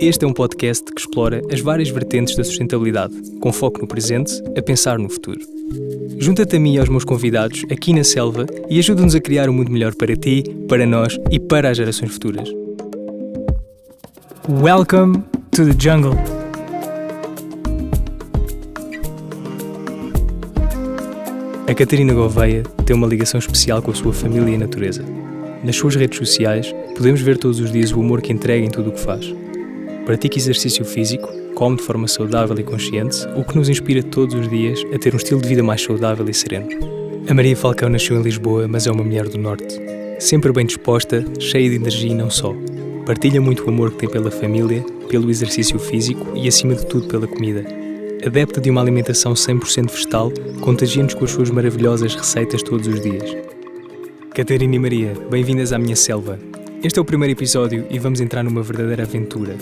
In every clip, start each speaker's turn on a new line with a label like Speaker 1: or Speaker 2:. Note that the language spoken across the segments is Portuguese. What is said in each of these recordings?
Speaker 1: Este é um podcast que explora as várias vertentes da sustentabilidade, com foco no presente, a pensar no futuro. Junta-te a mim e aos meus convidados aqui na Selva e ajuda-nos a criar um mundo melhor para ti, para nós e para as gerações futuras. Welcome to the jungle. A Catarina Gouveia tem uma ligação especial com a sua família e a natureza. Nas suas redes sociais, podemos ver todos os dias o amor que entrega em tudo o que faz. Pratica exercício físico, come de forma saudável e consciente, o que nos inspira todos os dias a ter um estilo de vida mais saudável e sereno. A Maria Falcão nasceu em Lisboa, mas é uma mulher do Norte. Sempre bem disposta, cheia de energia e não só. Partilha muito o amor que tem pela família, pelo exercício físico e, acima de tudo, pela comida. Adepta de uma alimentação 100% vegetal, contagia-nos com as suas maravilhosas receitas todos os dias. Catarina e Maria, bem-vindas à minha selva. Este é o primeiro episódio e vamos entrar numa verdadeira aventura.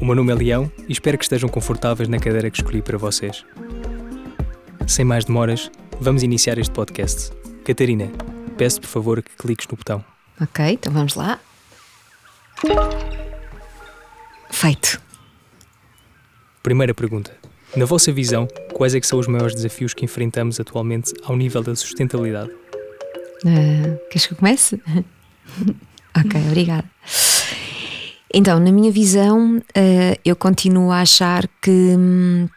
Speaker 1: O meu nome é Leão e espero que estejam confortáveis na cadeira que escolhi para vocês. Sem mais demoras, vamos iniciar este podcast. Catarina, peço por favor que cliques no botão.
Speaker 2: Ok, então vamos lá. Feito.
Speaker 1: Primeira pergunta. Na vossa visão, quais é que são os maiores desafios que enfrentamos atualmente ao nível da sustentabilidade?
Speaker 2: Uh, queres que eu comece? ok, obrigada. Então, na minha visão, uh, eu continuo a achar que hum,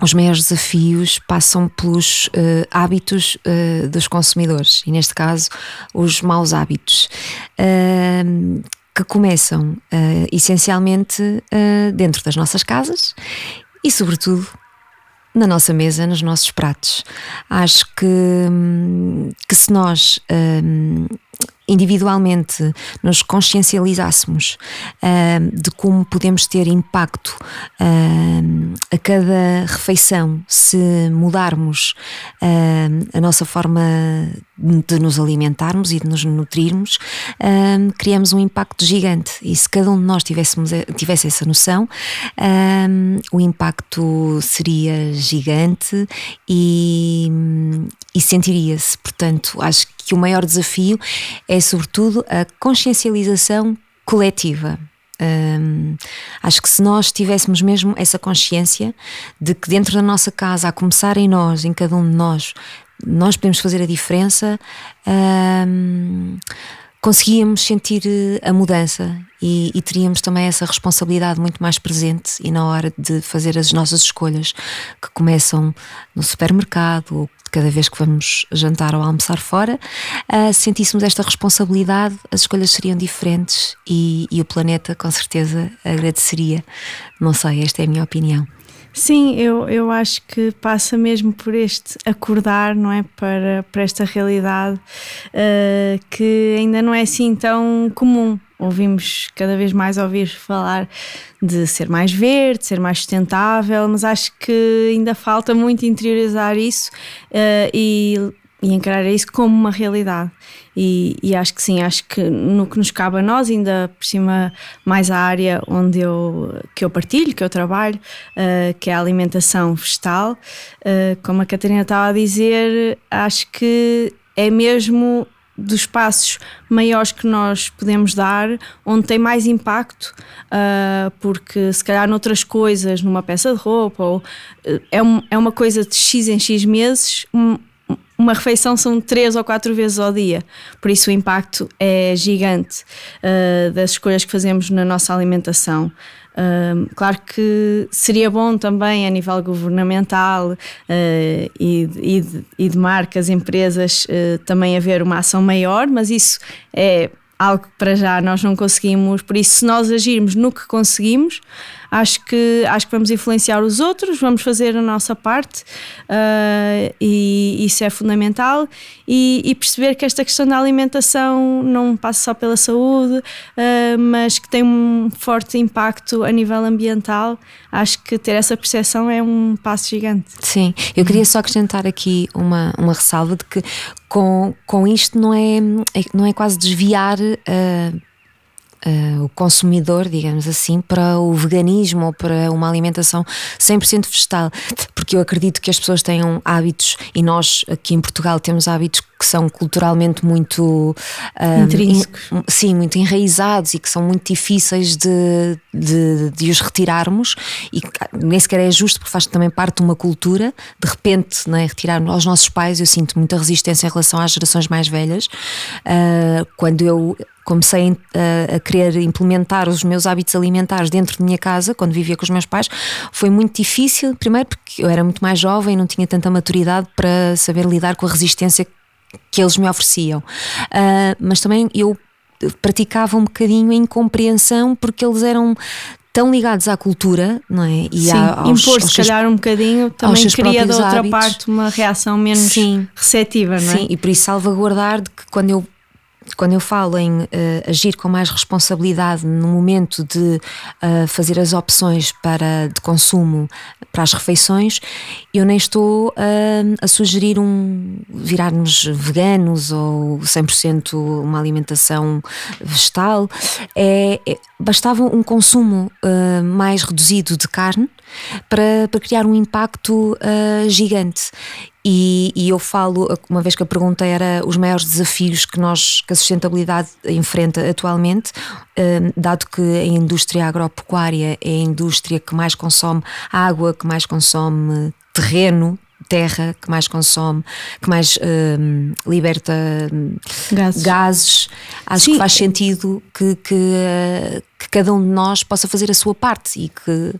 Speaker 2: os maiores desafios passam pelos uh, hábitos uh, dos consumidores e, neste caso, os maus hábitos. que começam essencialmente dentro das nossas casas e, sobretudo, na nossa mesa, nos nossos pratos. Acho que, hum, que se nós um, individualmente nos consciencializássemos uh, de como podemos ter impacto uh, a cada refeição se mudarmos uh, a nossa forma de nos alimentarmos e de nos nutrirmos, criamos um impacto gigante. E se cada um de nós tivéssemos, tivesse essa noção, o impacto seria gigante e, e sentiria-se. Portanto, acho que o maior desafio é, sobretudo, a consciencialização coletiva. Um, acho que se nós tivéssemos mesmo essa consciência de que dentro da nossa casa, a começar em nós, em cada um de nós, nós podemos fazer a diferença, um, conseguíamos sentir eh, a mudança e, e, teríamos também essa responsabilidade muito mais presente e na hora de fazer as nossas escolhas que começam no supermercado ou cada vez que vamos jantar ou almoçar fora, uh, sentíssemos esta responsabilidade, as escolhas seriam diferentes e, e o planeta com certeza agradeceria. Não sei, esta é a minha opinião.
Speaker 3: Sim, eu, eu acho que passa mesmo por este acordar, não é? Para, para esta realidade uh, que ainda não é assim tão comum. Ouvimos cada vez mais ouvir falar de ser mais verde, ser mais sustentável, mas acho que ainda falta muito interiorizar isso uh, e e encarar isso como uma realidade. E, e, acho que sim, acho que no que nos cabe a nós, ainda por cima, mais a área onde eu, que eu partilho, que eu trabalho, uh, que é a alimentação vegetal, uh, como a Catarina estava a dizer, acho que é mesmo dos passos maiores que nós podemos dar, onde tem mais impacto, uh, porque se calhar noutras coisas, numa peça de roupa, ou, uh, é, um, é uma coisa de X em X meses, um, uma refeição são três ou quatro vezes ao dia, por isso o impacto é gigante uh, das escolhas que fazemos na nossa alimentação. Claro que seria bom também a nível governamental uh, e, e, de, e, de, marcas, empresas, uh, também haver uma ação maior, mas isso é algo que para já nós não conseguimos. Por isso, se nós agirmos no que conseguimos, acho que, acho que vamos influenciar os outros, vamos fazer a nossa parte uh, e isso é fundamental. E, e, perceber que esta questão da alimentação não passa só pela saúde, uh, mas que tem um forte impacto a nível ambiental. Acho que ter essa percepção é um passo gigante.
Speaker 2: Sim, eu queria só acrescentar aqui uma, uma ressalva de que com, com isto não é, é não é quase desviar. Uh, uh, o consumidor, digamos assim, para o veganismo ou para uma alimentação 100% vegetal. Porque eu acredito que as pessoas tenham hábitos e nós aqui em Portugal temos hábitos que são culturalmente muito
Speaker 3: um, intrínsecos,
Speaker 2: in, sim, muito enraizados e que são muito difíceis de, de, de, os retirarmos e nem sequer é justo porque faz também parte de uma cultura. De repente, né, retirar aos nossos pais, eu sinto muita resistência em relação às gerações mais velhas. Uh, quando eu comecei a, a, querer implementar os meus hábitos alimentares dentro de minha casa, quando vivia com os meus pais, foi muito difícil. Primeiro, porque eu era muito mais jovem, não tinha tanta maturidade para saber lidar com a resistência que eles me ofereciam. Uh, mas também eu praticava um bocadinho a incompreensão porque eles eram tão ligados à cultura, não é?
Speaker 3: E Sim, aos, impor se calhar um bocadinho também cria da outra hábitos. parte uma reação menos Sim. receptiva, não é?
Speaker 2: Sim, e por isso salvaguardar de que quando eu quando eu falo em uh, agir com mais responsabilidade no momento de uh, fazer as opções para, de consumo para as refeições, eu nem estou uh, a sugerir um virarmos veganos ou 100% uma alimentação vegetal. É, é, bastava um consumo mais reduzido de carne para, para criar um impacto gigante. E, e, eu falo, uma vez que a pergunta era os maiores desafios que nós, que a sustentabilidade enfrenta atualmente, eh, dado que a indústria agropecuária é a indústria que mais consome água, que mais consome terreno, terra que mais consome, que mais uh, liberta gases. gases. Acho Sim. que faz sentido que, que, uh, que, cada um de nós possa fazer a sua parte e que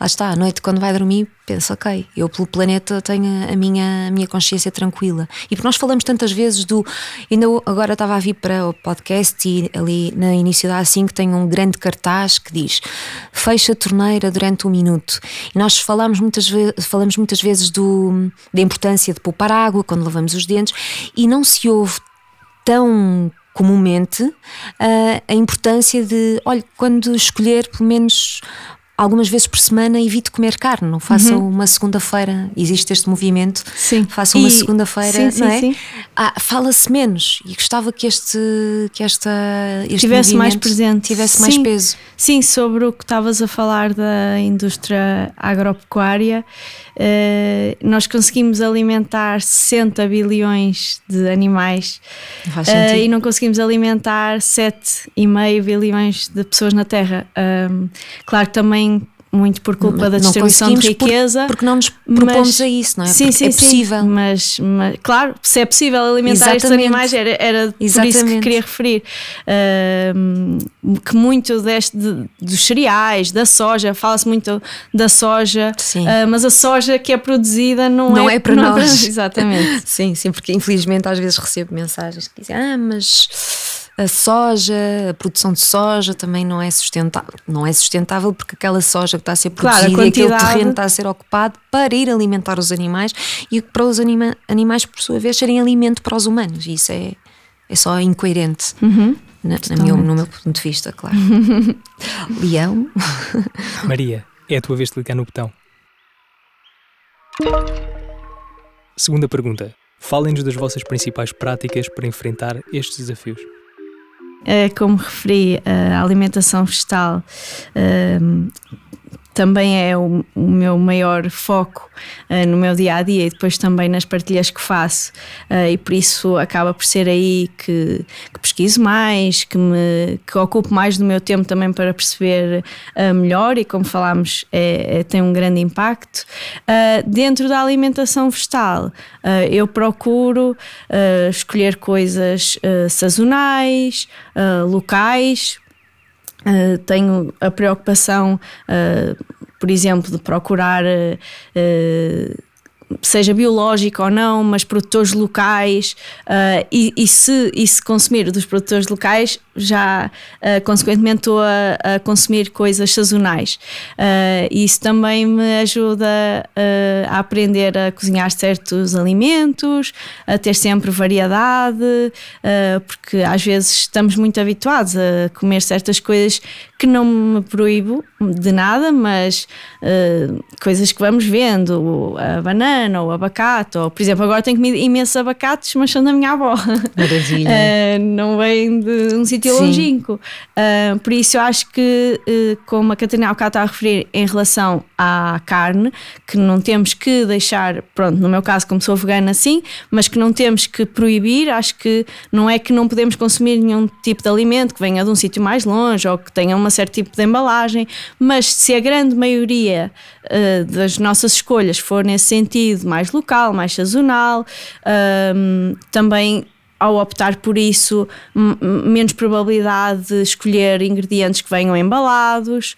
Speaker 2: lá está, à noite quando vai dormir, pensa, ok, eu pelo planeta tenho a minha, a minha consciência tranquila. E porque nós falamos tantas vezes do. Ainda agora estava a vir para o podcast e ali na início da A5 tem um grande cartaz que diz fecha a torneira durante um minuto. E nós falamos muitas, falamos muitas vezes do, da importância de poupar água quando lavamos os dentes e não se ouve tão comumente uh, a importância de, olha, quando escolher pelo menos algumas vezes por semana evite comer carne, não façam uhum. uma segunda-feira, existe este movimento, sim. façam uma segunda-feira, não é? Ah, Fala-se menos e gostava que este, que esta, este
Speaker 3: tivesse mais presente,
Speaker 2: tivesse
Speaker 3: sim.
Speaker 2: mais peso.
Speaker 3: Sim, sobre o que estavas a falar da indústria agropecuária, eh, nós conseguimos alimentar 60 bilhões de animais eh, e não conseguimos alimentar 7,5 bilhões de pessoas na Terra. claro que também muito por culpa não, da distribuição de riqueza.
Speaker 2: Por, porque não nos propomos mas, a isso, não é?
Speaker 3: Sim,
Speaker 2: porque
Speaker 3: sim,
Speaker 2: é possível.
Speaker 3: Sim, mas, mas, claro, se é possível alimentar Exatamente. estes animais, era, era por isso que queria referir. Uh, que muito deste, de, dos cereais, da soja, fala-se muito da soja, uh, mas a soja que é produzida não,
Speaker 2: não
Speaker 3: é,
Speaker 2: é para
Speaker 3: não
Speaker 2: nós.
Speaker 3: É para... Exatamente.
Speaker 2: sim, sim, porque infelizmente às vezes recebo mensagens que dizem: Ah, mas a soja, a produção de soja também não é sustentável. Não é sustentável porque aquela soja que está a ser produzida claro, a quantidade... e aquele terreno está a ser ocupado para ir alimentar os animais e para os anima animais, por sua vez, serem alimento para os humanos. E isso é, é só incoerente.
Speaker 3: Uhum.
Speaker 2: Na, na meu, no meu ponto de vista, claro. Leão.
Speaker 1: Maria, é a tua vez de clicar no botão. Segunda pergunta. Falem-nos das vossas principais práticas para enfrentar estes desafios.
Speaker 3: É, como referi, a alimentação vegetal hum, também é o, o meu maior foco uh, no meu dia a dia e depois também nas partilhas que faço, uh, e por isso acaba por ser aí que, que, pesquiso mais, que, me, que ocupo mais do meu tempo também para perceber uh, melhor, e como falámos, é, é, tem um grande impacto. dentro da alimentação vegetal, eu procuro escolher coisas sazonais, locais Uh, tenho a preocupação, uh, por exemplo, de procurar uh, seja biológico ou não, mas produtores locais, uh, e, e, se, e se consumir dos produtores locais, já uh, consequentemente estou a, a, consumir coisas sazonais. Uh, isso também me ajuda a aprender a cozinhar certos alimentos, a ter sempre variedade, porque às vezes estamos muito habituados a comer certas coisas que não me proíbo de nada, mas coisas que vamos vendo, a banana ou abacate, ou por exemplo, agora tenho comido imensos abacates, mas são da minha avó.
Speaker 2: Maravilha.
Speaker 3: uh, não vem de um sítio longínquo. Uh, por isso eu acho que, uh, como a Catarina Alcá está a referir em relação à carne, que não temos que deixar, pronto, no meu caso, como sou vegana, sim, mas que não temos que proibir, acho que não é que não podemos consumir nenhum tipo de alimento que venha de um sítio mais longe ou que tenha um certo tipo de embalagem, mas se a grande maioria uh, das nossas escolhas for nesse sentido mais local, mais sazonal, um, também ao optar por isso, menos probabilidade de escolher ingredientes que venham embalados.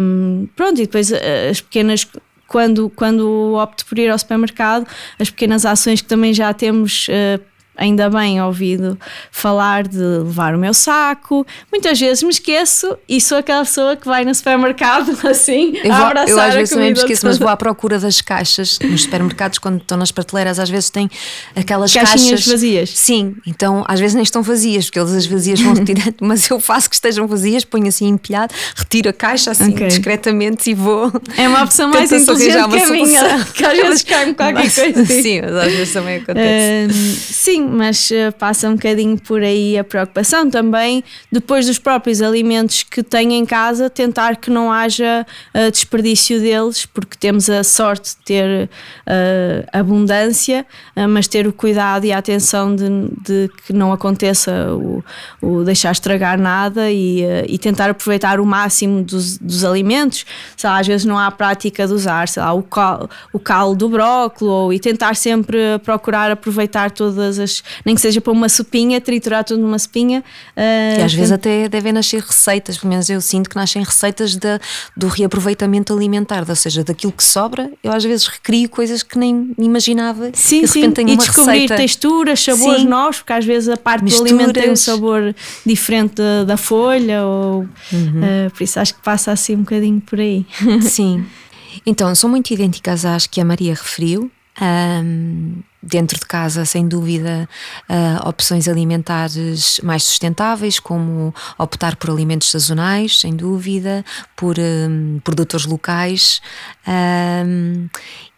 Speaker 3: Um, pronto, e depois eh, as pequenas. Quando, quando opto por ir ao supermercado, as pequenas ações que também já temos uh, ainda bem ouvido falar de levar o meu saco. Muitas vezes me esqueço e sou aquela pessoa que vai no supermercado assim,
Speaker 2: eu
Speaker 3: vou, a abraçar
Speaker 2: Eu às vezes
Speaker 3: também
Speaker 2: me esqueço, mas vou à procura das caixas. Nos supermercados, quando estão nas prateleiras, às vezes tem aquelas
Speaker 3: Caixinhas
Speaker 2: caixas.
Speaker 3: vazias.
Speaker 2: Sim, então às vezes nem estão vazias, porque eles as vazias vão retirando, mas eu faço que estejam vazias, ponho assim empilhado, retiro a caixa assim okay. discretamente e vou.
Speaker 3: É uma opção mais inteligente que a minha, que às vezes cai-me qualquer
Speaker 2: mas,
Speaker 3: coisa.
Speaker 2: Sim, mas às vezes também acontece.
Speaker 3: Uh, sim, mas uh, passa um bocadinho por aí a preocupação também, depois dos próprios alimentos que têm em casa, tentar que não haja uh, desperdício deles, porque temos a sorte de ter uh, abundância, uh, mas ter o cuidado e a atenção de, de que não aconteça o, o deixar estragar nada e, e tentar aproveitar o máximo dos, dos alimentos. Sei lá, às vezes não há prática de usar lá, o, cal, o calo do brócolis e tentar sempre procurar aproveitar todas as, nem que seja para uma sopinha, triturar tudo numa sopinha.
Speaker 2: Uh, e às vezes até devem nascer receitas, pelo menos eu sinto que nascem receitas de, do reaproveitamento alimentar, ou seja, daquilo que sobra, eu às vezes recrio coisas que nem imaginava.
Speaker 3: Sim, sim, e descobrir receita. texturas, sabores sim. novos, porque às vezes a parte Misturas. do alimento tem um sabor diferente da, da folha, ou, uhum. uh, por isso acho que passa assim um bocadinho por aí.
Speaker 2: Sim. Então, são muito idênticas às que a Maria referiu. Um, dentro de casa, sem dúvida, uh, opções alimentares mais sustentáveis, como optar por alimentos sazonais, sem dúvida, por um, produtores locais um,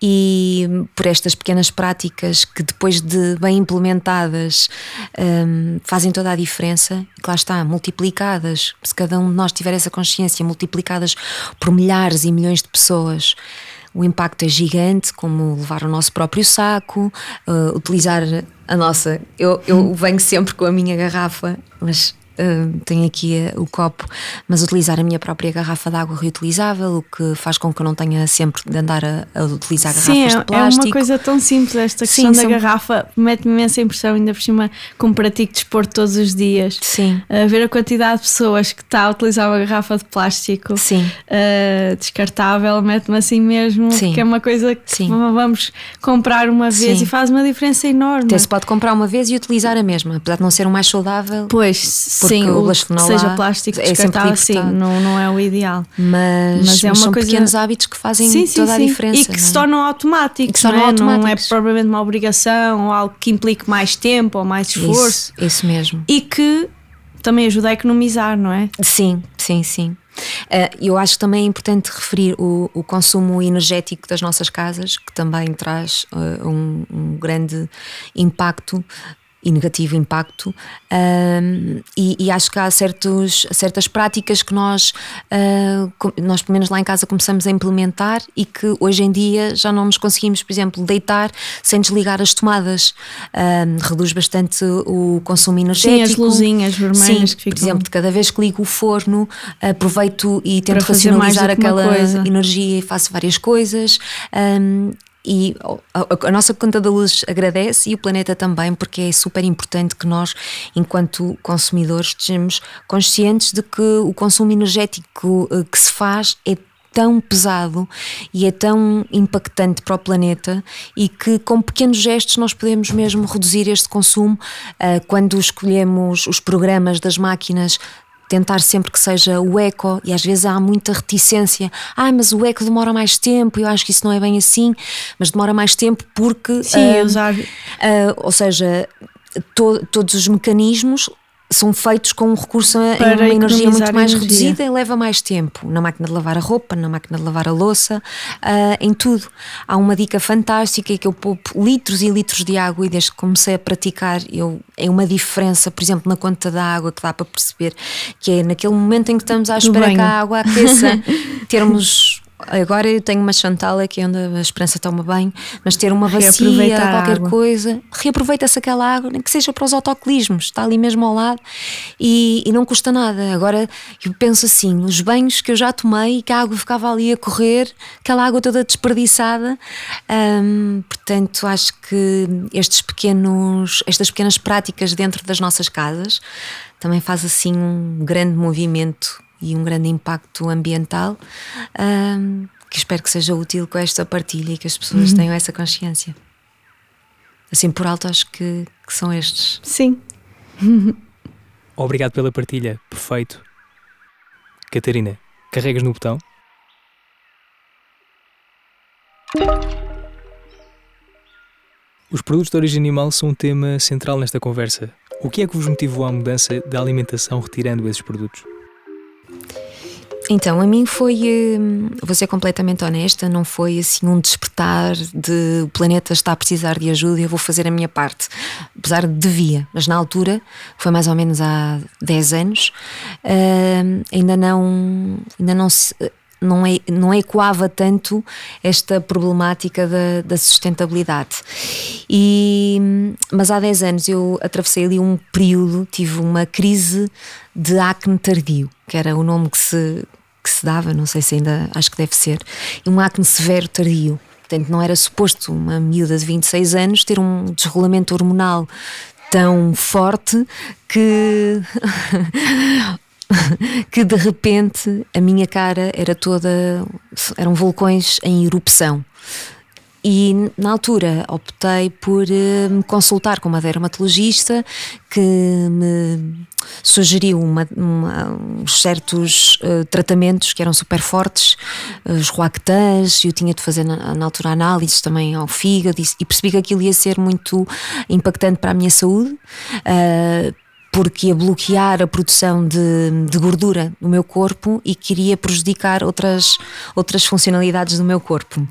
Speaker 2: e por estas pequenas práticas que, depois de bem implementadas, um, fazem toda a diferença. E lá está, multiplicadas, se cada um de nós tiver essa consciência, multiplicadas por milhares e milhões de pessoas o impacto é gigante, como levar o nosso próprio saco, uh, utilizar a nossa. Eu, eu venho sempre com a minha garrafa, mas Uh, tenho aqui uh, o copo, mas utilizar a minha própria garrafa de água reutilizável, o que faz com que eu não tenha sempre de andar a, a utilizar garrafas
Speaker 3: Sim,
Speaker 2: de plástico.
Speaker 3: é uma coisa tão simples esta questão Sim, da são... garrafa, mete-me imensa impressão, ainda por cima, como pratico desporto todos os dias.
Speaker 2: Sim.
Speaker 3: Uh, ver a quantidade de pessoas que está a utilizar uma garrafa de plástico
Speaker 2: Sim.
Speaker 3: descartável, mete-me assim mesmo, Sim. que é uma coisa que Sim. vamos comprar uma vez Sim. e faz uma diferença enorme.
Speaker 2: Até se pode comprar uma vez e utilizar a mesma, apesar de não ser o mais saudável.
Speaker 3: Pois, Sim, o seja plástico é descartável, sim, não, não é o ideal.
Speaker 2: Mas, mas, é mas são coisa... pequenos hábitos que fazem sim, sim, toda a diferença.
Speaker 3: E que se é? tornam automáticos, que se tornam não, é? automáticos. não é propriamente uma obrigação ou algo que implique mais tempo ou mais esforço.
Speaker 2: Isso, isso mesmo.
Speaker 3: E que também ajuda a economizar, não é?
Speaker 2: Sim, sim, sim. Uh, eu acho que também é importante referir o, o, consumo energético das nossas casas, que também traz uh, um, um, grande impacto e negativo impacto. Um, e, e, acho que há certos, certas práticas que nós, uh, nós pelo menos lá em casa começamos a implementar e que hoje em dia já não nos conseguimos, por exemplo, deitar sem desligar as tomadas. Um, reduz bastante o consumo energético.
Speaker 3: Sim, as luzinhas vermelhas
Speaker 2: Sim,
Speaker 3: que ficam...
Speaker 2: por exemplo, de cada vez que ligo o forno aproveito e tento racionalizar aquela energia e faço várias coisas. Um, e a, nossa conta da luz agradece e o planeta também, porque é super importante que nós, enquanto consumidores, estejamos conscientes de que o consumo energético eh, que se faz é tão pesado e é tão impactante para o planeta e que com pequenos gestos nós podemos mesmo reduzir este consumo uh, quando escolhemos os programas das máquinas tentar sempre que seja o eco, e às vezes há muita reticência. Ah, mas o eco demora mais tempo, eu acho que isso não é bem assim, mas demora mais tempo porque.
Speaker 3: Sim, uh,
Speaker 2: usar. Uh, ou seja, to, todos os mecanismos são feitos com um recurso a
Speaker 3: Para
Speaker 2: uma energia muito mais
Speaker 3: energia.
Speaker 2: reduzida e leva mais tempo na máquina de lavar a roupa, na máquina de lavar a louça, ah, em tudo. Há uma dica fantástica que eu poupo litros e litros de água e desde que comecei a praticar eu, é uma diferença, por exemplo, na conta da água que dá para perceber que é naquele momento em que estamos à espera que a água aqueça, termos. Agora eu tenho uma chantala que é onde a Esperança toma banho, mas ter uma bacia, qualquer coisa, reaproveita-se aquela água, nem que seja para os autocolismos, está ali mesmo ao lado e, e não custa nada. Agora eu penso assim: os banhos que eu já tomei e que a água ficava ali a correr, aquela água toda desperdiçada. hum, portanto, acho que estes pequenos, estas pequenas práticas dentro das nossas casas também faz assim um grande movimento e um grande impacto ambiental. hum, que espero que seja útil com esta partilha e que as pessoas tenham essa consciência. Assim por alto, acho que, que são estes.
Speaker 3: Sim.
Speaker 1: Obrigado pela partilha, perfeito. Catarina, carregas no botão? Os produtos de origem animal são um tema central nesta conversa. O que é que vos motivou à mudança da alimentação retirando esses produtos?
Speaker 2: Então, a mim foi, hum, vou ser completamente honesta, não foi assim um despertar de o planeta está a precisar de ajuda e eu vou fazer a minha parte. Apesar de devia, mas na altura, foi mais ou menos há 10 anos, hum, ainda não, ainda não se. Não, é, não ecoava tanto esta problemática da, da sustentabilidade. E, mas há 10 anos eu atravessei ali um período, tive uma crise de acne tardio, que era o nome que se, que se dava, não sei se ainda, acho que deve ser, e um acne severo tardio. Portanto, não era suposto uma miúda de 26 anos ter um desregulamento hormonal tão forte que que de repente a minha cara era toda eram vulcões em erupção e na altura optei por eh, me consultar com uma dermatologista que me sugeriu uma, uma- uns certos eh, tratamentos que eram super fortes, eh, os Roactans, eu tinha de fazer na, na altura análises também ao fígado e, e percebi que aquilo ia ser muito impactante para a minha saúde. eh, porque ia bloquear a produção de, de gordura no meu corpo e queria prejudicar outras, outras funcionalidades do meu corpo.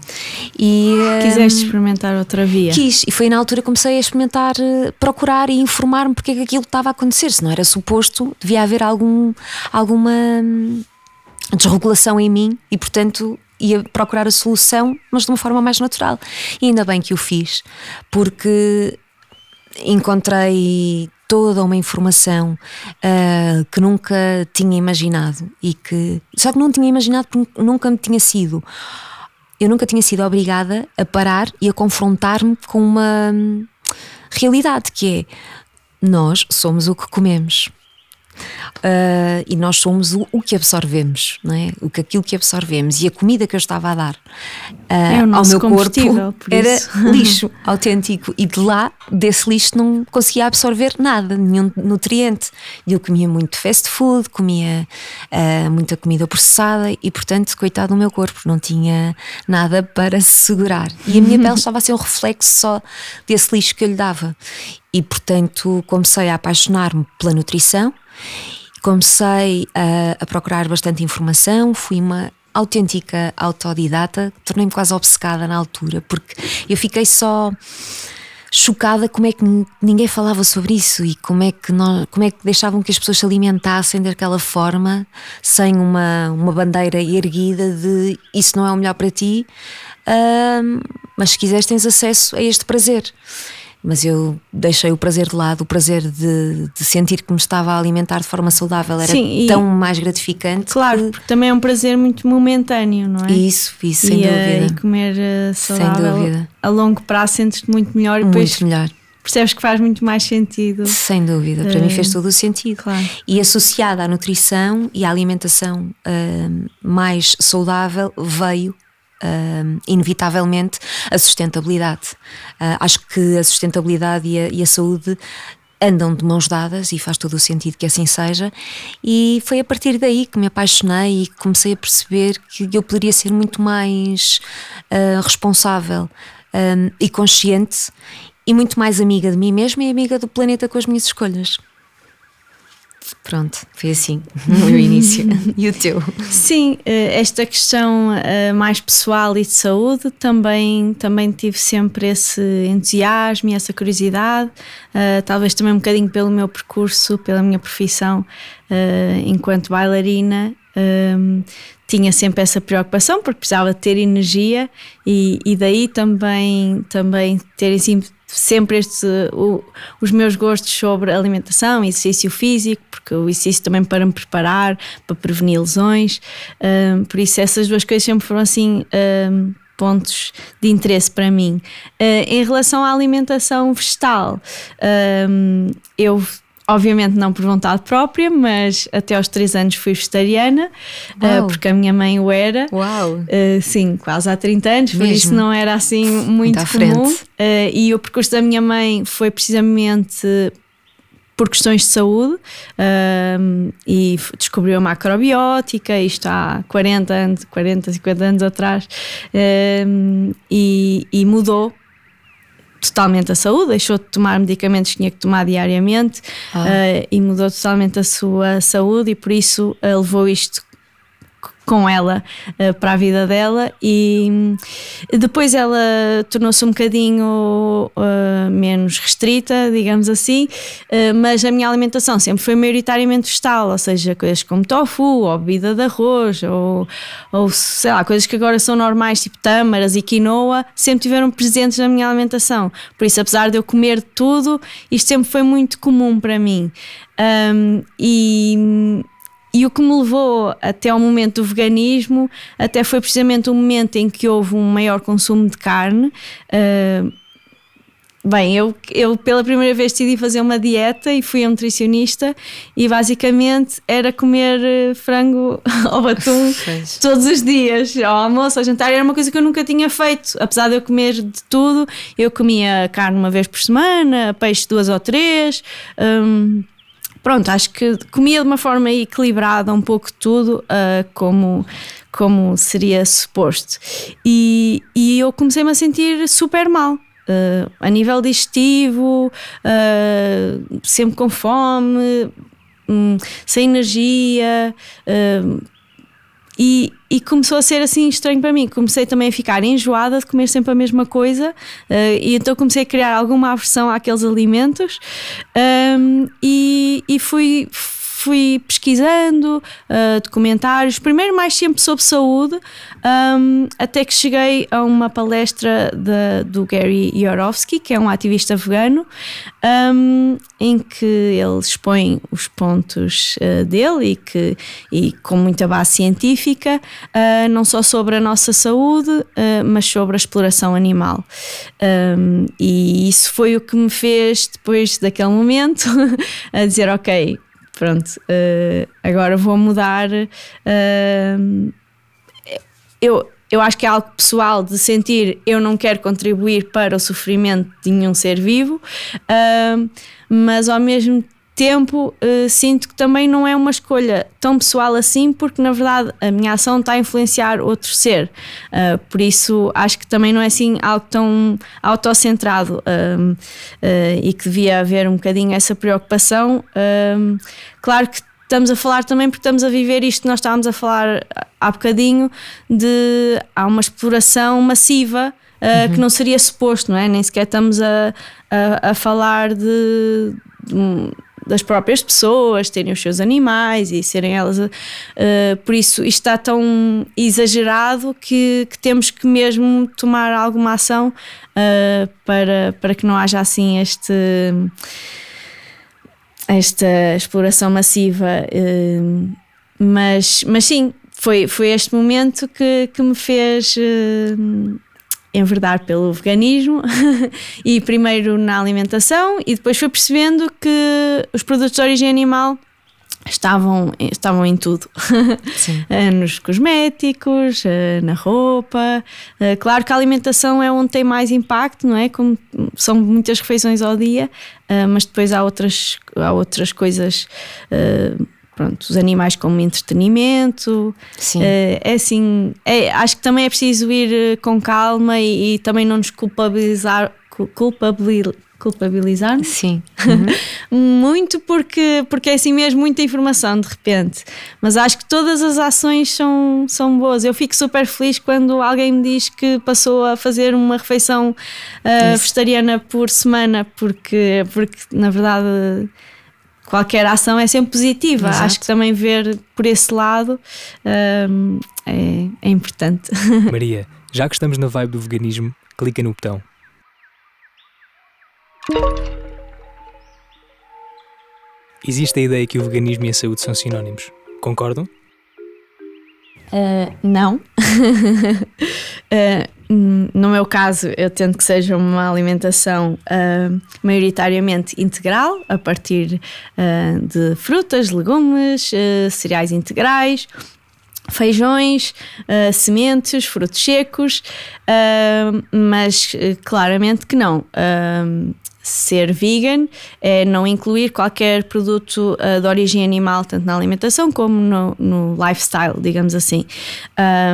Speaker 2: E,
Speaker 3: Quiseste experimentar outra via?
Speaker 2: Quis, e foi na altura que comecei a experimentar, eh, procurar e informar-me porque é que aquilo estava a acontecer. Se não era suposto, devia haver algum, alguma hum, desregulação em mim e, portanto, ia procurar a solução, mas de uma forma mais natural. E ainda bem que o fiz, porque encontrei toda uma informação ah, que nunca tinha imaginado e que só que não tinha imaginado porque nunca me tinha sido eu nunca tinha sido obrigada a parar e a confrontar-me com uma hum, realidade que é nós somos o que comemos. Ah, e nós somos o, o que absorvemos, não é? O que aquilo que absorvemos e a comida que eu estava a dar ah,
Speaker 3: É
Speaker 2: ao meu corpo era lixo autêntico e de lá desse lixo não conseguia absorver nada, nenhum nutriente. E eu comia muito fast food, comia ah, muita comida processada e, portanto, coitado do meu corpo, não tinha nada para se segurar. E a minha pele estava a ser um reflexo só desse lixo que eu lhe dava. E, portanto, comecei a apaixonar-me pela nutrição, comecei a, a procurar bastante informação, fui uma autêntica autodidata, tornei-me quase obcecada na altura, porque eu fiquei só chocada como é que ninguém falava sobre isso e como é que nós, como é que deixavam que as pessoas se alimentassem daquela forma, sem uma, uma bandeira erguida de isso não é o melhor para ti, ahm, mas se quiseres tens acesso a este prazer. Mas eu deixei o prazer de lado, o prazer de, de sentir que me estava a alimentar de forma saudável era
Speaker 3: Sim,
Speaker 2: tão mais gratificante.
Speaker 3: Claro,
Speaker 2: que-
Speaker 3: porque também é um prazer muito momentâneo, não é?
Speaker 2: Isso, isso, sem
Speaker 3: e, eh,
Speaker 2: dúvida.
Speaker 3: e comer eh,
Speaker 2: Sem
Speaker 3: saudável
Speaker 2: dúvida.
Speaker 3: a longo prazo sentes-te muito melhor e depois
Speaker 2: Muito melhor.
Speaker 3: percebes que faz muito mais sentido.
Speaker 2: Sem dúvida, para
Speaker 3: Eh,
Speaker 2: mim fez todo o sentido.
Speaker 3: claro.
Speaker 2: E associada à nutrição e à alimentação hum, mais saudável veio hum, inevitavelmente a sustentabilidade. Ah, acho que a sustentabilidade e a, e a saúde andam de mãos dadas e faz todo o sentido que assim seja. E foi a partir daí que me apaixonei e comecei a perceber que eu poderia ser muito mais ah, responsável hum, e consciente e muito mais amiga de mim mesma e amiga do planeta com as minhas escolhas. Pronto, foi assim o meu início. e o teu?
Speaker 3: Sim, eh, esta questão eh, mais pessoal e de saúde também, também tive sempre esse entusiasmo e essa curiosidade, eh, talvez também um bocadinho pelo meu percurso, pela minha profissão enquanto bailarina. tinha sempre essa preocupação porque precisava ter energia e, e daí também, também ter assim, sempre este, o, os meus gostos sobre alimentação, exercício físico, porque o exercício também para me preparar, para prevenir lesões. Um, por isso, essas duas coisas sempre foram assim. Um, pontos de interesse para mim. Uh, em relação à alimentação vegetal, um, eu Obviamente não por vontade própria, mas até aos 3 anos fui vegetariana, uh, porque a minha mãe o era.
Speaker 2: Uau!
Speaker 3: Uh, sim, quase há 30 anos, por Mesmo? isso não era assim muito, muito comum. Uh, e o percurso da minha mãe foi precisamente por questões de saúde e descobriu a macrobiótica, isto há 40 anos, 40, 50 anos atrás, e, e mudou totalmente a saúde, deixou de tomar medicamentos que tinha que tomar diariamente ah. uh, e mudou totalmente a sua saúde e por isso uh, levou isto com ela uh, para a vida dela e depois ela tornou-se um bocadinho uh, menos restrita, digamos assim, uh, mas a minha alimentação sempre foi maioritariamente vegetal, ou seja, coisas como tofu, ou bebida de arroz, ou, ou sei lá, coisas que agora são normais, tipo tâmaras e quinoa, sempre tiveram presentes na minha alimentação. Por isso, apesar de eu comer tudo, isto sempre foi muito comum para mim. Um, e e o que me levou até ao momento do veganismo, até foi precisamente o momento em que houve um maior consumo de carne. Uh, Bem, eu, eu pela primeira vez decidi fazer uma dieta e fui a um nutricionista e basicamente era comer eh, frango ou atum todos os dias, ao almoço, ao jantar. Era uma coisa que eu nunca tinha feito. Apesar de eu comer de tudo, eu comia carne uma vez por semana, peixe duas ou três. Um, pronto, acho que comia de uma forma equilibrada um pouco tudo, uh, como, como seria suposto. E, e eu comecei-me a sentir super mal. Uh, a nível digestivo, uh, sempre com fome, um, sem energia, uh, e, e, começou a ser assim estranho para mim. Comecei também a ficar enjoada de comer sempre a mesma coisa, uh, e então comecei a criar alguma aversão àqueles alimentos um, e, e fui fui pesquisando uh, documentários, primeiro mais sempre sobre saúde, um, até que cheguei a uma palestra de, do Gary Yourofsky, que é um ativista vegano, um, em que ele expõe os pontos uh, dele e, que, e com muita base científica, uh, não só sobre a nossa saúde, mas sobre a exploração animal. Um, e isso foi o que me fez, depois daquele momento, a dizer: Ok, pronto, uh, agora vou mudar. Uh, eu, eu acho que é algo pessoal de sentir eu não quero contribuir para o sofrimento de nenhum ser vivo, uh, mas ao mesmo tempo uh, sinto que também não é uma escolha tão pessoal assim, porque na verdade a minha ação está a influenciar outro ser. Uh, por isso acho que também não é assim algo tão autocentrado uh, e que devia haver um bocadinho essa preocupação. claro que estamos a falar também porque estamos a viver isto que nós estávamos a falar há bocadinho de há uma exploração massiva uh, uhum. que não seria suposto, não é? Nem sequer estamos a, a, a falar de, de das próprias pessoas terem os seus animais e serem elas. Uh, por isso, isto está tão exagerado que, que temos que mesmo tomar alguma ação uh, para, para que não haja assim este. Esta exploração massiva, uh, mas, mas sim, foi, foi este momento que, que me fez enverdar pelo veganismo e primeiro na alimentação e depois fui percebendo que os produtos de origem animal estavam, estavam em tudo. Eh, nos cosméticos, eh, na roupa. Eh, claro que a alimentação é onde tem mais impacto, não é? Como são muitas refeições ao dia, mas depois há outras, há outras coisas pronto, os animais como entretenimento. Sim. Uh, é assim, é, acho que também é preciso ir eh, com calma e, e também não nos culpabilizar, culpabilizar culpabilizar-nos.
Speaker 2: Sim.
Speaker 3: Uhum. Muito porque, porque é assim mesmo muita informação de repente. Mas acho que todas as ações são, são boas. Eu fico super feliz quando alguém me diz que passou a fazer uma refeição uh, vegetariana por semana, porque, porque na verdade qualquer ação é sempre positiva. Exato. Acho que também ver por esse lado um, é, é importante.
Speaker 1: Maria, já que estamos na vibe do veganismo, clica no botão. Existe a ideia que o veganismo e a saúde são sinónimos. Concordam?
Speaker 3: Uh, não. uh, no meu caso, eu tento que seja uma alimentação uh, maioritariamente integral, a partir de frutas, legumes, cereais integrais, feijões, uh, sementes, frutos secos, uh, mas uh, claramente que não ser vegan é não incluir qualquer produto uh, de origem animal, tanto na alimentação como no, no lifestyle, digamos assim.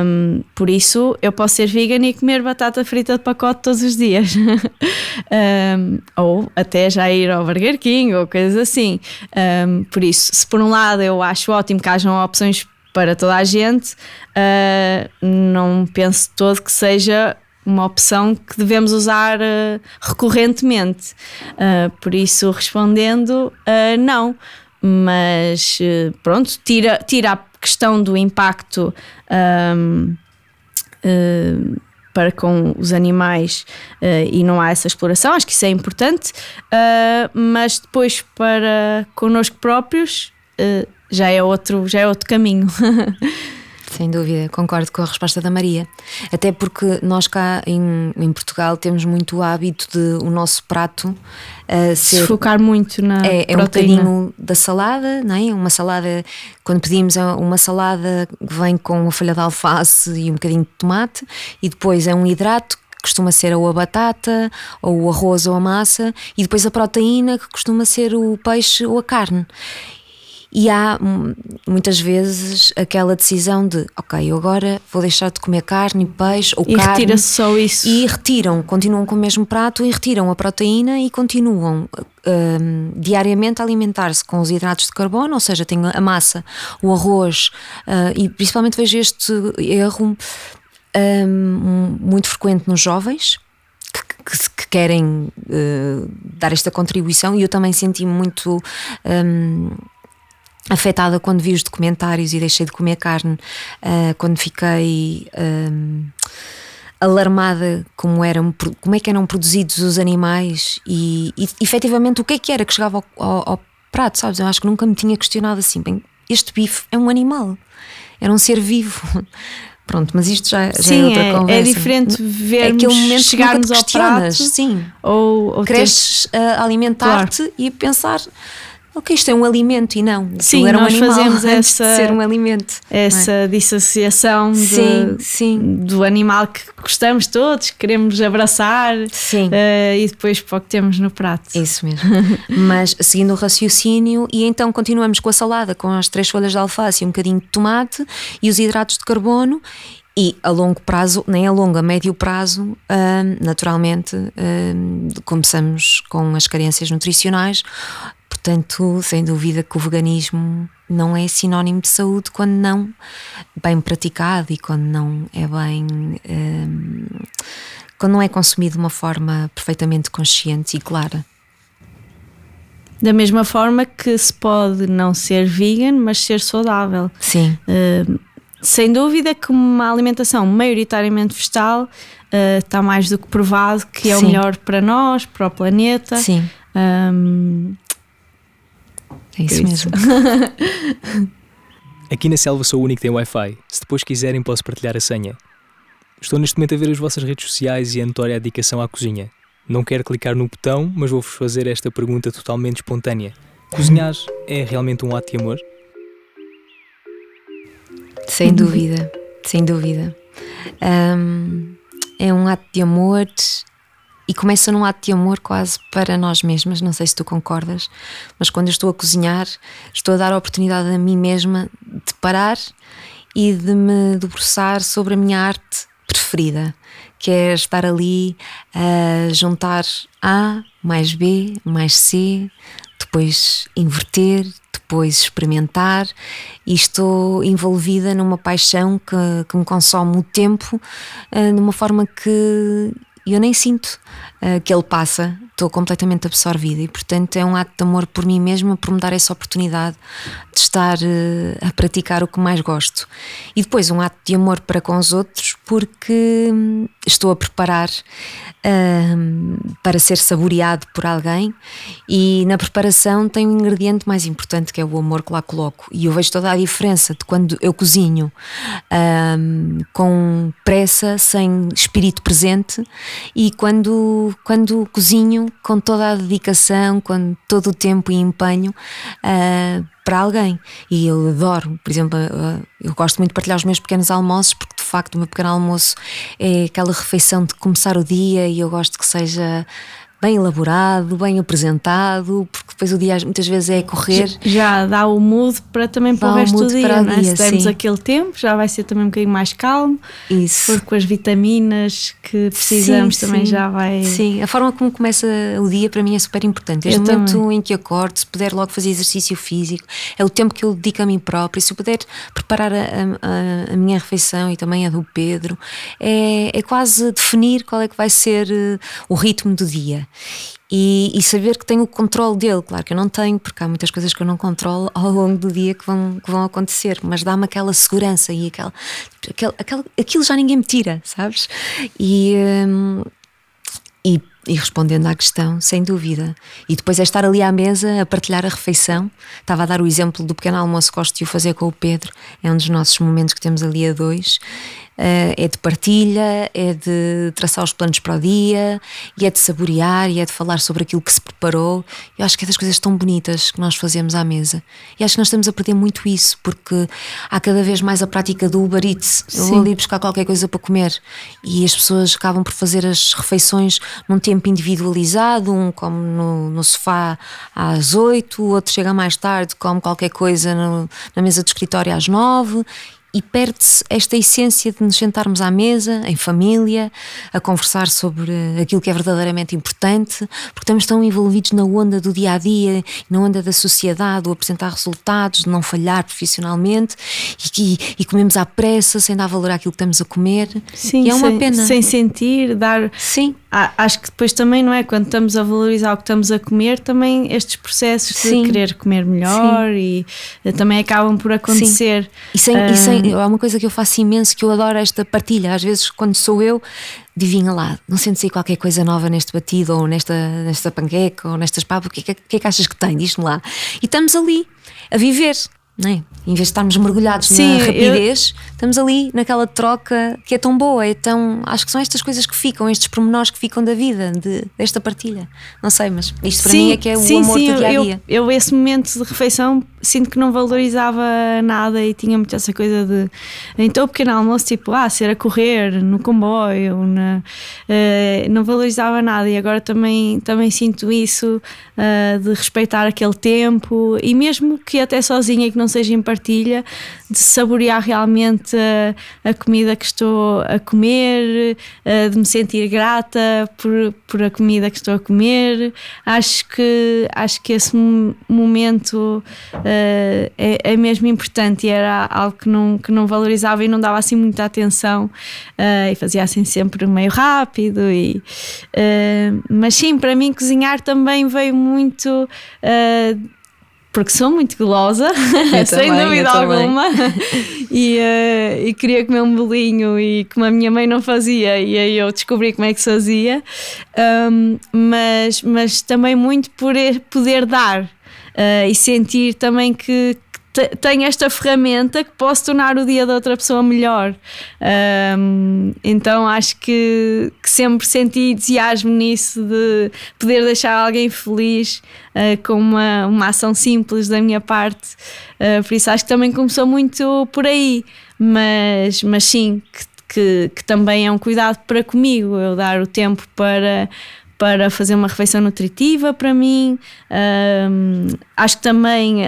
Speaker 3: Um, por isso, eu posso ser vegan e comer batata frita de pacote todos os dias. um, ou até já ir ao Burger King ou coisas assim. Um, por isso, se por um lado eu acho ótimo que hajam opções para toda a gente, uh, não penso todo que seja uma opção que devemos usar uh, recorrentemente. Uh, por isso, respondendo, uh, não. Mas pronto, tira, tira a questão do impacto um, para com os animais e não há essa exploração, acho que isso é importante, mas depois para connosco próprios já é outro, já é outro caminho.
Speaker 2: Sem dúvida, concordo com a resposta da Maria. Até porque nós cá em, em Portugal temos muito o hábito de o nosso prato uh, ser.
Speaker 3: Se focar muito na.
Speaker 2: É, é um bocadinho da salada, não é? Uma salada, quando pedimos é uma salada que vem com uma folha de alface e um bocadinho de tomate, e depois é um hidrato costuma ser ou a batata, ou o arroz ou a massa, e depois a proteína, que costuma ser o peixe ou a carne. E há hum, muitas vezes aquela decisão de, ok, eu agora vou deixar de comer carne, peixe ou
Speaker 3: e
Speaker 2: carne.
Speaker 3: E retira-se só isso.
Speaker 2: E retiram, continuam com o mesmo prato e retiram a proteína e continuam um, diariamente a alimentar-se com os hidratos de carbono, ou seja, tem a massa, o arroz, uh, e principalmente vejo este erro um, muito frequente nos jovens. Que, que, que querem uh, dar esta contribuição, e eu também senti muito um, afetada quando vi os documentários e deixei de comer carne, uh, quando fiquei um, alarmada como eram, como é que eram produzidos os animais e, e efetivamente o que é que era que chegava ao, ao, ao, prato, sabes? Eu acho que nunca me tinha questionado assim, bem, este bife é um animal, era um ser vivo. Pronto, mas isto já, já
Speaker 3: sim,
Speaker 2: é outra
Speaker 3: é,
Speaker 2: conversa.
Speaker 3: É diferente ver é momento chegarmos ao prato.
Speaker 2: Sim.
Speaker 3: Ou, ou
Speaker 2: cresces a alimentar-te claro. e a pensar ok, isto é um alimento e não.
Speaker 3: Sim,
Speaker 2: era um
Speaker 3: nós
Speaker 2: animal
Speaker 3: fazemos essa,
Speaker 2: ser um alimento.
Speaker 3: Essa é? dissociação
Speaker 2: sim, de, sim.
Speaker 3: do animal que gostamos todos, queremos abraçar
Speaker 2: sim.
Speaker 3: Uh, e depois para o que temos no prato.
Speaker 2: Isso mesmo. Mas seguindo o raciocínio, e então continuamos com a salada, com as três folhas de alface e um bocadinho de tomate e os hidratos de carbono. E a longo prazo, nem a longo, a médio prazo, hum, naturalmente, hum, começamos com as carências nutricionais, Portanto, sem dúvida que o veganismo não é sinónimo de saúde quando não bem praticado e quando não é bem. Um, quando não é consumido de uma forma perfeitamente consciente e clara.
Speaker 3: Da mesma forma que se pode não ser vegan, mas ser saudável.
Speaker 2: Sim.
Speaker 3: Uh, sem dúvida que uma alimentação maioritariamente vegetal uh, está mais do que provado que é Sim. o melhor para nós, para o planeta.
Speaker 2: Sim.
Speaker 3: Um,
Speaker 2: é isso, é mesmo.
Speaker 1: Aqui na selva sou o único que tem Wi-Fi. Se depois quiserem, posso partilhar a senha. Estou neste momento a ver as vossas redes sociais e a notória dedicação à cozinha. Não quero clicar no botão, mas vou-vos fazer esta pergunta totalmente espontânea. Cozinhar é realmente um ato de amor?
Speaker 2: Sem dúvida, sem dúvida. Um, é um ato de amor e começa num ato de amor quase para nós mesmas. Não sei se tu concordas, mas quando eu estou a cozinhar, estou a dar a oportunidade a mim mesma de parar e de me debruçar sobre a minha arte preferida, que é estar ali a juntar A mais B, mais C, depois inverter, depois experimentar e estou envolvida numa paixão que, que me consome o tempo uh, de uma forma que eu nem sinto uh, que ele passa, estou completamente absorvida e, portanto, é um ato de amor por mim mesma por me dar essa oportunidade de estar uh, a praticar o que mais gosto. E depois, um ato de amor para com os outros porque hum, estou a preparar uh, para ser saboreado por alguém e na preparação tem um ingrediente mais importante que é o amor que lá coloco. E eu vejo toda a diferença de quando eu cozinho uh, com pressa, sem espírito presente e quando, quando cozinho com toda a dedicação, com todo o tempo e empenho. Uh, para alguém. E eu adoro, por exemplo, eu gosto muito de partilhar os meus pequenos almoços, porque facto o meu pequeno almoço é aquela refeição de começar o dia e eu gosto que seja bem elaborado, bem apresentado, porque depois o dia muitas vezes é correr.
Speaker 3: Já, dá o mood para também para o resto do dia, né? dia, Se temos aquele tempo, já vai ser também um bocadinho mais calmo.
Speaker 2: Isso.
Speaker 3: Porque com as vitaminas que precisamos sim, também
Speaker 2: sim.
Speaker 3: já vai.
Speaker 2: Sim, a forma como começa o dia para mim é super importante. Desde o momento também. em que acordo, se puder logo fazer exercício físico, é o tempo que eu dedico a mim própria. Se eu puder preparar a, a, a minha refeição e também a do Pedro, é, é quase definir qual é que vai ser uh, o ritmo do dia e, e, saber que tenho o controle dele. Claro que eu não tenho, porque há muitas coisas que eu não controlo ao longo do dia que vão, que vão acontecer, mas dá-me aquela segurança e aquela, aquela, aquela, aquilo já ninguém me tira, sabes? E, hum, e, e, respondendo à questão, sem dúvida. E depois é estar ali à mesa a partilhar a refeição. Estava a dar o exemplo do pequeno almoço que gosto de o fazer com o Pedro, é um dos nossos momentos que temos ali a dois. Uh, é de partilha, é de traçar os planos para o dia, e é de saborear, e é de falar sobre aquilo que se preparou. Eu acho que é das coisas tão bonitas que nós fazemos à mesa. E acho que nós estamos a perder muito isso, porque há cada vez mais a prática do Uber Eats. Eu vou ali buscar qualquer coisa para comer e as pessoas acabam por fazer as refeições num tempo individualizado, um come no, no sofá às oito, o outro chega mais tarde, come qualquer coisa no, na mesa do escritório às nove e perde-se esta essência de nos sentarmos à mesa, em família, a conversar sobre aquilo que é verdadeiramente importante, porque estamos tão envolvidos na onda do dia a dia, na onda da sociedade, o apresentar resultados, de não falhar profissionalmente e, e, comemos à pressa, sem dar valor àquilo que estamos a comer.
Speaker 3: Sim,
Speaker 2: e é uma
Speaker 3: sem,
Speaker 2: pena.
Speaker 3: Sem sentir, dar.
Speaker 2: Sim.
Speaker 3: Acho que depois também, não é? Quando estamos a valorizar o que estamos a comer, também estes processos Sim. de querer comer melhor Sim. e eh, também acabam por acontecer. Sim.
Speaker 2: E sem, uh, e sem é uma coisa que eu faço imenso, que eu adoro esta partilha. Às vezes, quando sou eu, adivinha lá, não sentes aí qualquer coisa nova neste batido, ou nesta, nesta panqueca, ou nestas papas, o que, que, que é que achas que tem? Diz-me lá. E estamos ali, a viver. É? Em vez de estarmos mergulhados Sim, na rapidez, eu... estamos ali naquela troca que é tão boa. É tão, acho que são estas coisas que ficam, estes pormenores que ficam da vida, de, desta partilha. Não sei, mas isto para sim, mim é que é o
Speaker 3: sim,
Speaker 2: amor
Speaker 3: sim,
Speaker 2: do dia a
Speaker 3: dia. Eu, eu, esse momento de refeição, sinto que não valorizava nada e tinha muito essa coisa de. Então, o pequeno almoço, tipo, ah, ser a correr no comboio, na, uh, não valorizava nada. E agora também, também sinto isso uh, de respeitar aquele tempo e mesmo que até sozinha, que não seja em partilha, de saborear realmente a, a comida que estou a comer, de me sentir grata por, por a comida que estou a comer. Acho que, acho que esse momento uh, é, é, mesmo importante e era algo que não, que não valorizava e não dava assim muita atenção uh, e fazia assim sempre meio rápido. E, uh, mas sim, para mim cozinhar também veio muito porque sou muito gulosa, sem dúvida alguma, e, uh, e, queria comer um bolinho e como a minha mãe não fazia, e aí eu descobri como é que se fazia, um, mas, mas também muito por poder dar uh, e sentir também que, tenho esta ferramenta que posso tornar o dia da outra pessoa melhor. Um, então acho que, que, sempre senti entusiasmo nisso de poder deixar alguém feliz uh, com uma, uma ação simples da minha parte. Uh, por isso acho que também começou muito por aí. Mas, mas sim, que, que, que também é um cuidado para comigo, eu dar o tempo para para fazer uma refeição nutritiva para mim. Um, acho que também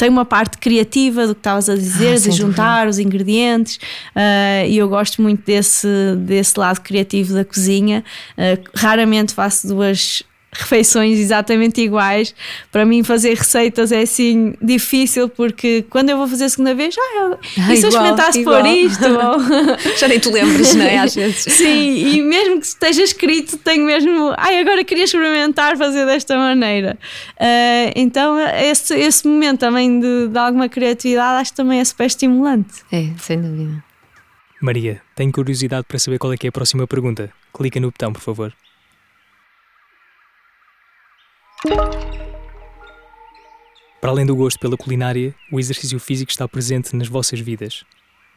Speaker 3: tem uma parte criativa do que estavas a dizer, ah, de juntar os ingredientes, uh, e eu gosto muito desse, desse lado criativo da cozinha. Uh, raramente faço duas refeições exatamente iguais. Para mim, fazer receitas é assim difícil, porque quando eu vou fazer a segunda vez, ah, eu, ah, e se eu experimentasse por isto?
Speaker 2: Ou... Já nem tu lembras, não é? Às vezes.
Speaker 3: Sim, e mesmo que esteja escrito, tenho mesmo, ai, agora queria experimentar fazer desta maneira. Uh, então, esse, esse momento também de, de alguma criatividade, acho que também é super estimulante.
Speaker 2: É, sem dúvida.
Speaker 1: Maria, tenho curiosidade para saber qual é que é a próxima pergunta. Clica no botão, por favor. Para além do gosto pela culinária, o exercício físico está presente nas vossas vidas.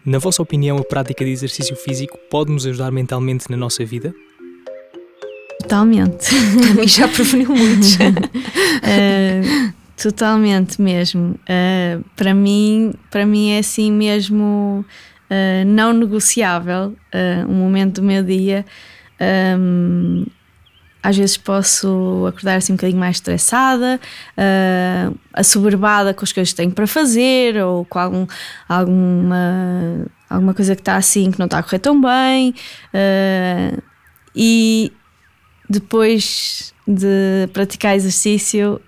Speaker 1: Na vossa opinião, a prática de exercício físico pode nos ajudar mentalmente na nossa vida?
Speaker 3: Totalmente.
Speaker 2: E já preveniu muito. uh,
Speaker 3: totalmente mesmo. Uh, para mim, para mim é assim mesmo uh, não negociável um momento do meu dia. Um, às vezes posso acordar assim um bocadinho mais estressada, uh, assoberbada com as coisas que tenho para fazer ou com algum, alguma, alguma coisa que está assim que não está a correr tão bem. Uh, e depois de praticar exercício,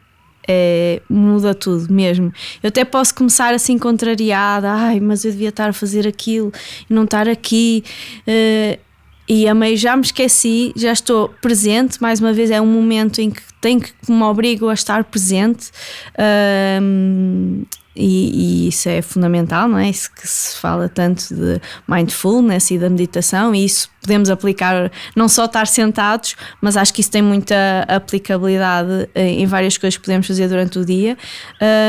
Speaker 3: é, muda tudo mesmo. Eu até posso começar assim contrariada, ai, mas eu devia estar a fazer aquilo e não estar aqui. Uh, e a meio já me esqueci, já estou presente. Mais uma vez, é um momento em que tenho que me obrigo a estar presente. Um, e, e, isso é fundamental, não é? Isso que se fala tanto de mindfulness e da meditação, e isso podemos aplicar não só estar sentados, mas acho que isso tem muita aplicabilidade em várias coisas que podemos fazer durante o dia.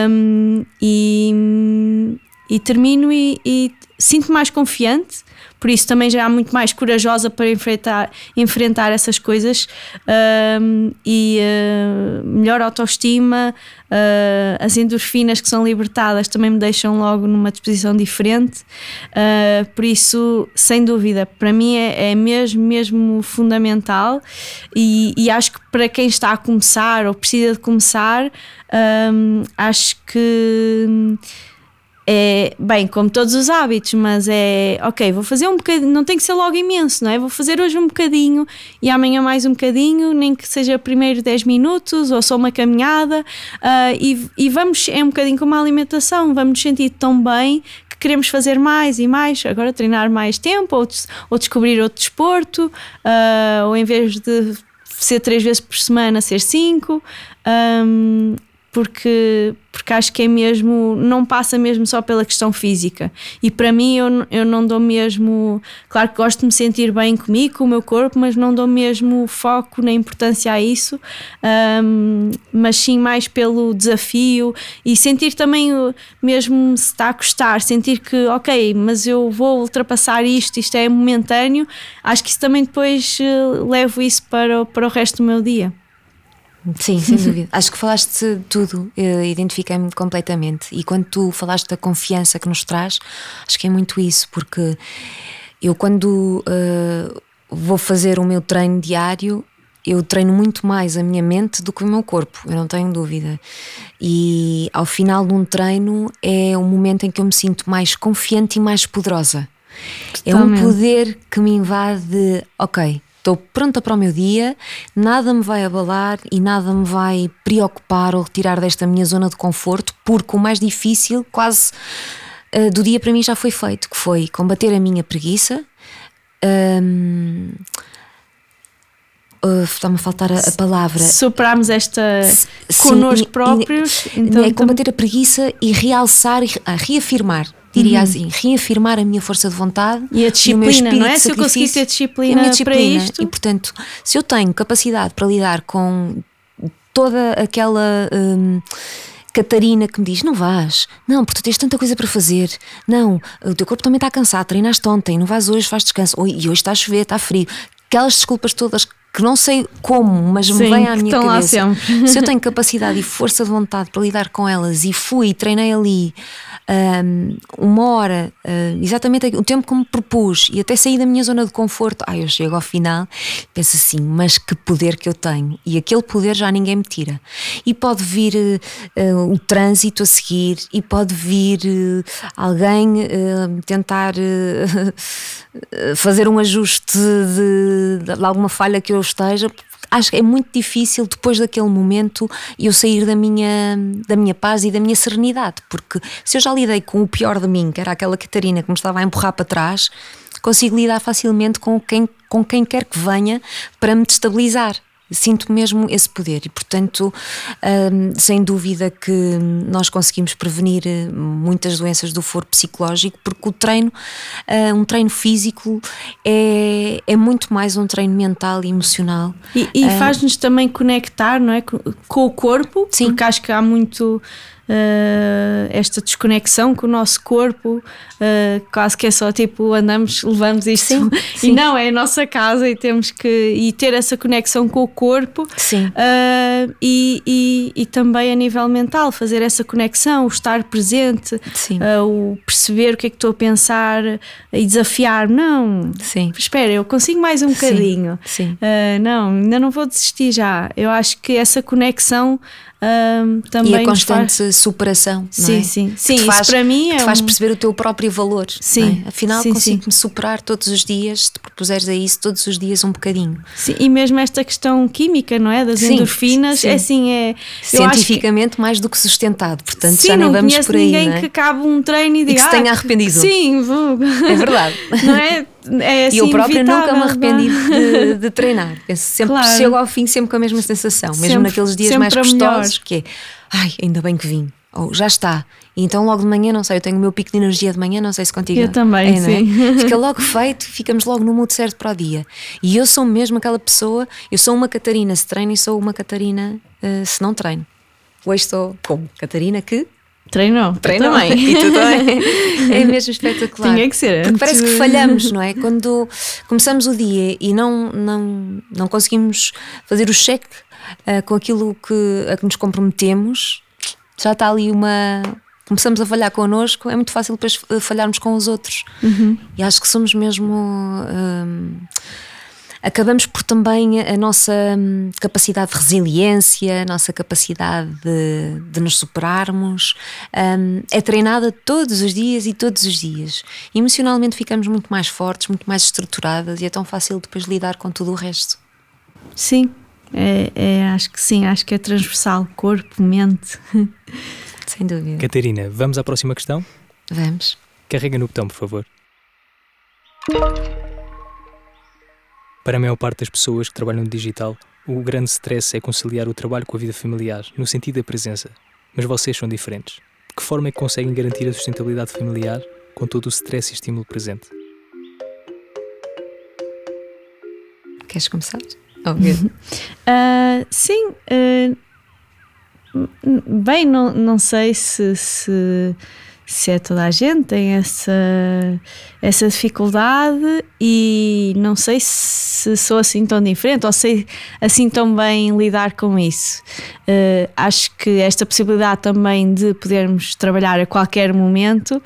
Speaker 3: Um, e, e termino e, e sinto mais confiante por isso também já é muito mais corajosa para enfrentar, enfrentar essas coisas um, e uh, melhor autoestima, uh, as endorfinas que são libertadas também me deixam logo numa disposição diferente. Uh, por isso, sem dúvida, para mim é, é mesmo, mesmo fundamental e, e, acho que para quem está a começar ou precisa de começar, um, acho que é, bem, como todos os hábitos, mas é ok, vou fazer um bocadinho, não tem que ser logo imenso, não é? Vou fazer hoje um bocadinho e amanhã mais um bocadinho, nem que seja primeiro 10 minutos ou só uma caminhada, uh, e, e vamos, é um bocadinho como a alimentação, vamos nos sentir tão bem que queremos fazer mais e mais, agora treinar mais tempo ou, ou descobrir outro desporto, uh, ou em vez de ser três vezes por semana, ser cinco. Um, porque, porque acho que é mesmo, não passa mesmo só pela questão física. E para mim, eu, eu não dou mesmo. Claro que gosto de me sentir bem comigo, com o meu corpo, mas não dou mesmo foco nem importância a isso, um, mas sim mais pelo desafio e sentir também, mesmo se está a custar, sentir que, ok, mas eu vou ultrapassar isto, isto é momentâneo. Acho que isso também depois uh, levo isso para, para o resto do meu dia.
Speaker 2: Sim, sem dúvida. Acho que falaste de tudo, identifiquei-me completamente. E quando tu falaste da confiança que nos traz, acho que é muito isso, porque eu, quando uh, vou fazer o meu treino diário, eu treino muito mais a minha mente do que o meu corpo, eu não tenho dúvida. E ao final de um treino é um momento em que eu me sinto mais confiante e mais poderosa. Totalmente. É um poder que me invade, ok, estou pronta para o meu dia, nada me vai abalar e nada me vai preocupar ou retirar desta minha zona de conforto, porque o mais difícil, quase uh, do dia para mim já foi feito, que foi combater a minha preguiça. Um, Uh, está-me a faltar a, a palavra.
Speaker 3: Superarmos esta connosco próprios.
Speaker 2: E, então, é combater a preguiça e realçar e reafirmar diria uhum. assim, reafirmar a minha força de vontade
Speaker 3: e a disciplina, não é? Se eu conseguir ter disciplina, a disciplina para isto.
Speaker 2: E portanto, se eu tenho capacidade para lidar com toda aquela. Hum, Catarina que me diz: Não vás, não, porque tu tens tanta coisa para fazer, não, o teu corpo também está cansado, treinaste ontem, não vais hoje, faz descanso, e hoje está a chover, está frio. Aquelas desculpas todas que não sei como, mas me vêm à minha cabeça. Se eu tenho capacidade e força de vontade para lidar com elas e fui, treinei ali um, uma hora, uh, exatamente o tempo que me propus e até sair da minha zona de conforto, ai, eu chego ao final, penso assim, mas que poder que eu tenho e aquele poder já ninguém me tira. E pode vir uh, o trânsito a seguir, e pode vir uh, alguém tentar fazer um ajuste de, de alguma falha que eu esteja acho que é muito difícil depois daquele momento eu sair da minha, da minha paz e da minha serenidade, porque se eu já lidei com o pior de mim, que era aquela Catarina que me estava a empurrar para trás, consigo lidar facilmente com quem, com quem quer que venha para me destabilizar. Sinto mesmo esse poder e, portanto, hum, sem dúvida que nós conseguimos prevenir eh, muitas doenças do foro psicológico, porque o treino, uh, um treino físico, é, é muito mais um treino mental e emocional.
Speaker 3: E, e uh, faz-nos também conectar, não é? Com, com o corpo, Sim. porque acho que há muito uh, esta desconexão com o nosso corpo, uh, quase que é só tipo andamos, levamos isto sim, sim. e não, é a nossa casa e temos que e ter essa conexão com o corpo
Speaker 2: sim.
Speaker 3: Uh, e, e, e, também a nível mental, fazer essa conexão, o estar presente, o perceber o que é que estou a pensar e desafiar, não,
Speaker 2: sim.
Speaker 3: espera, eu consigo mais um bocadinho, não, ainda não vou desistir já. Eu acho que essa conexão um, também
Speaker 2: e a constante faz... superação.
Speaker 3: Sim,
Speaker 2: é?
Speaker 3: sim, sim. Faz, isso para mim é
Speaker 2: te faz
Speaker 3: um...
Speaker 2: perceber o teu próprio valor.
Speaker 3: Sim,
Speaker 2: é? afinal consigo-me superar todos os dias. Se te propuseres a isso todos os dias um bocadinho.
Speaker 3: Sim, e mesmo esta questão química, não é, das sim, endorfinas, sim. é assim é
Speaker 2: cientificamente que... mais do que sustentado. Portanto, sim, já nem vamos por aí.
Speaker 3: ninguém
Speaker 2: é?
Speaker 3: que acabe um treino e diga
Speaker 2: e que se tenha arrependido.
Speaker 3: Sim, vou.
Speaker 2: É verdade.
Speaker 3: Não é? É assim
Speaker 2: e eu própria nunca me arrependi de, de, treinar. Penso sempre claro. chego ao fim sempre com a mesma sensação, mesmo sempre, naqueles dias mais gostosos, que é ai, ainda bem que vim, ou já está. E então logo de manhã, não sei, eu tenho o meu pico de energia de manhã, não sei se contigo.
Speaker 3: Eu também,
Speaker 2: é,
Speaker 3: sim.
Speaker 2: É? Fica logo feito, ficamos logo no mood certo para o dia. E eu sou mesmo aquela pessoa, eu sou uma Catarina se treino e sou uma Catarina uh, se não treino. Hoje estou como? Catarina que
Speaker 3: Treinou.
Speaker 2: Treina bem. E tu também. É mesmo espetacular.
Speaker 3: Tinha que ser.
Speaker 2: Porque parece que falhamos, não é? Quando começamos o dia e não, não, não conseguimos fazer o cheque uh, com aquilo que, a que nos comprometemos, já está ali uma. Começamos a falhar connosco, é muito fácil depois falharmos com os outros.
Speaker 3: Uhum.
Speaker 2: E acho que somos mesmo. Um, acabamos por também a nossa hum, capacidade de resiliência, a nossa capacidade de, de nos superarmos, um, é treinada todos os dias e todos os dias. Emocionalmente ficamos muito mais fortes, muito mais estruturadas e é tão fácil depois lidar com tudo o resto.
Speaker 3: Sim, é, é, acho que sim, acho que é transversal, corpo, mente.
Speaker 2: Sem dúvida.
Speaker 1: Catarina, vamos à próxima questão?
Speaker 2: Vamos.
Speaker 1: Carrega no botão, por favor. Para a maior parte das pessoas que trabalham no digital, o grande stress é conciliar o trabalho com a vida familiar, no sentido da presença. Mas vocês são diferentes. De que forma é que conseguem garantir a sustentabilidade familiar com todo o stress e estímulo presente?
Speaker 2: Queres começar?
Speaker 3: uh, sim. Uh, bem, não, não sei se, se se é toda a gente tem essa, essa dificuldade e não sei se sou assim tão diferente ou sei assim tão bem lidar com isso. Uh, acho que esta possibilidade também de podermos trabalhar a qualquer momento uh,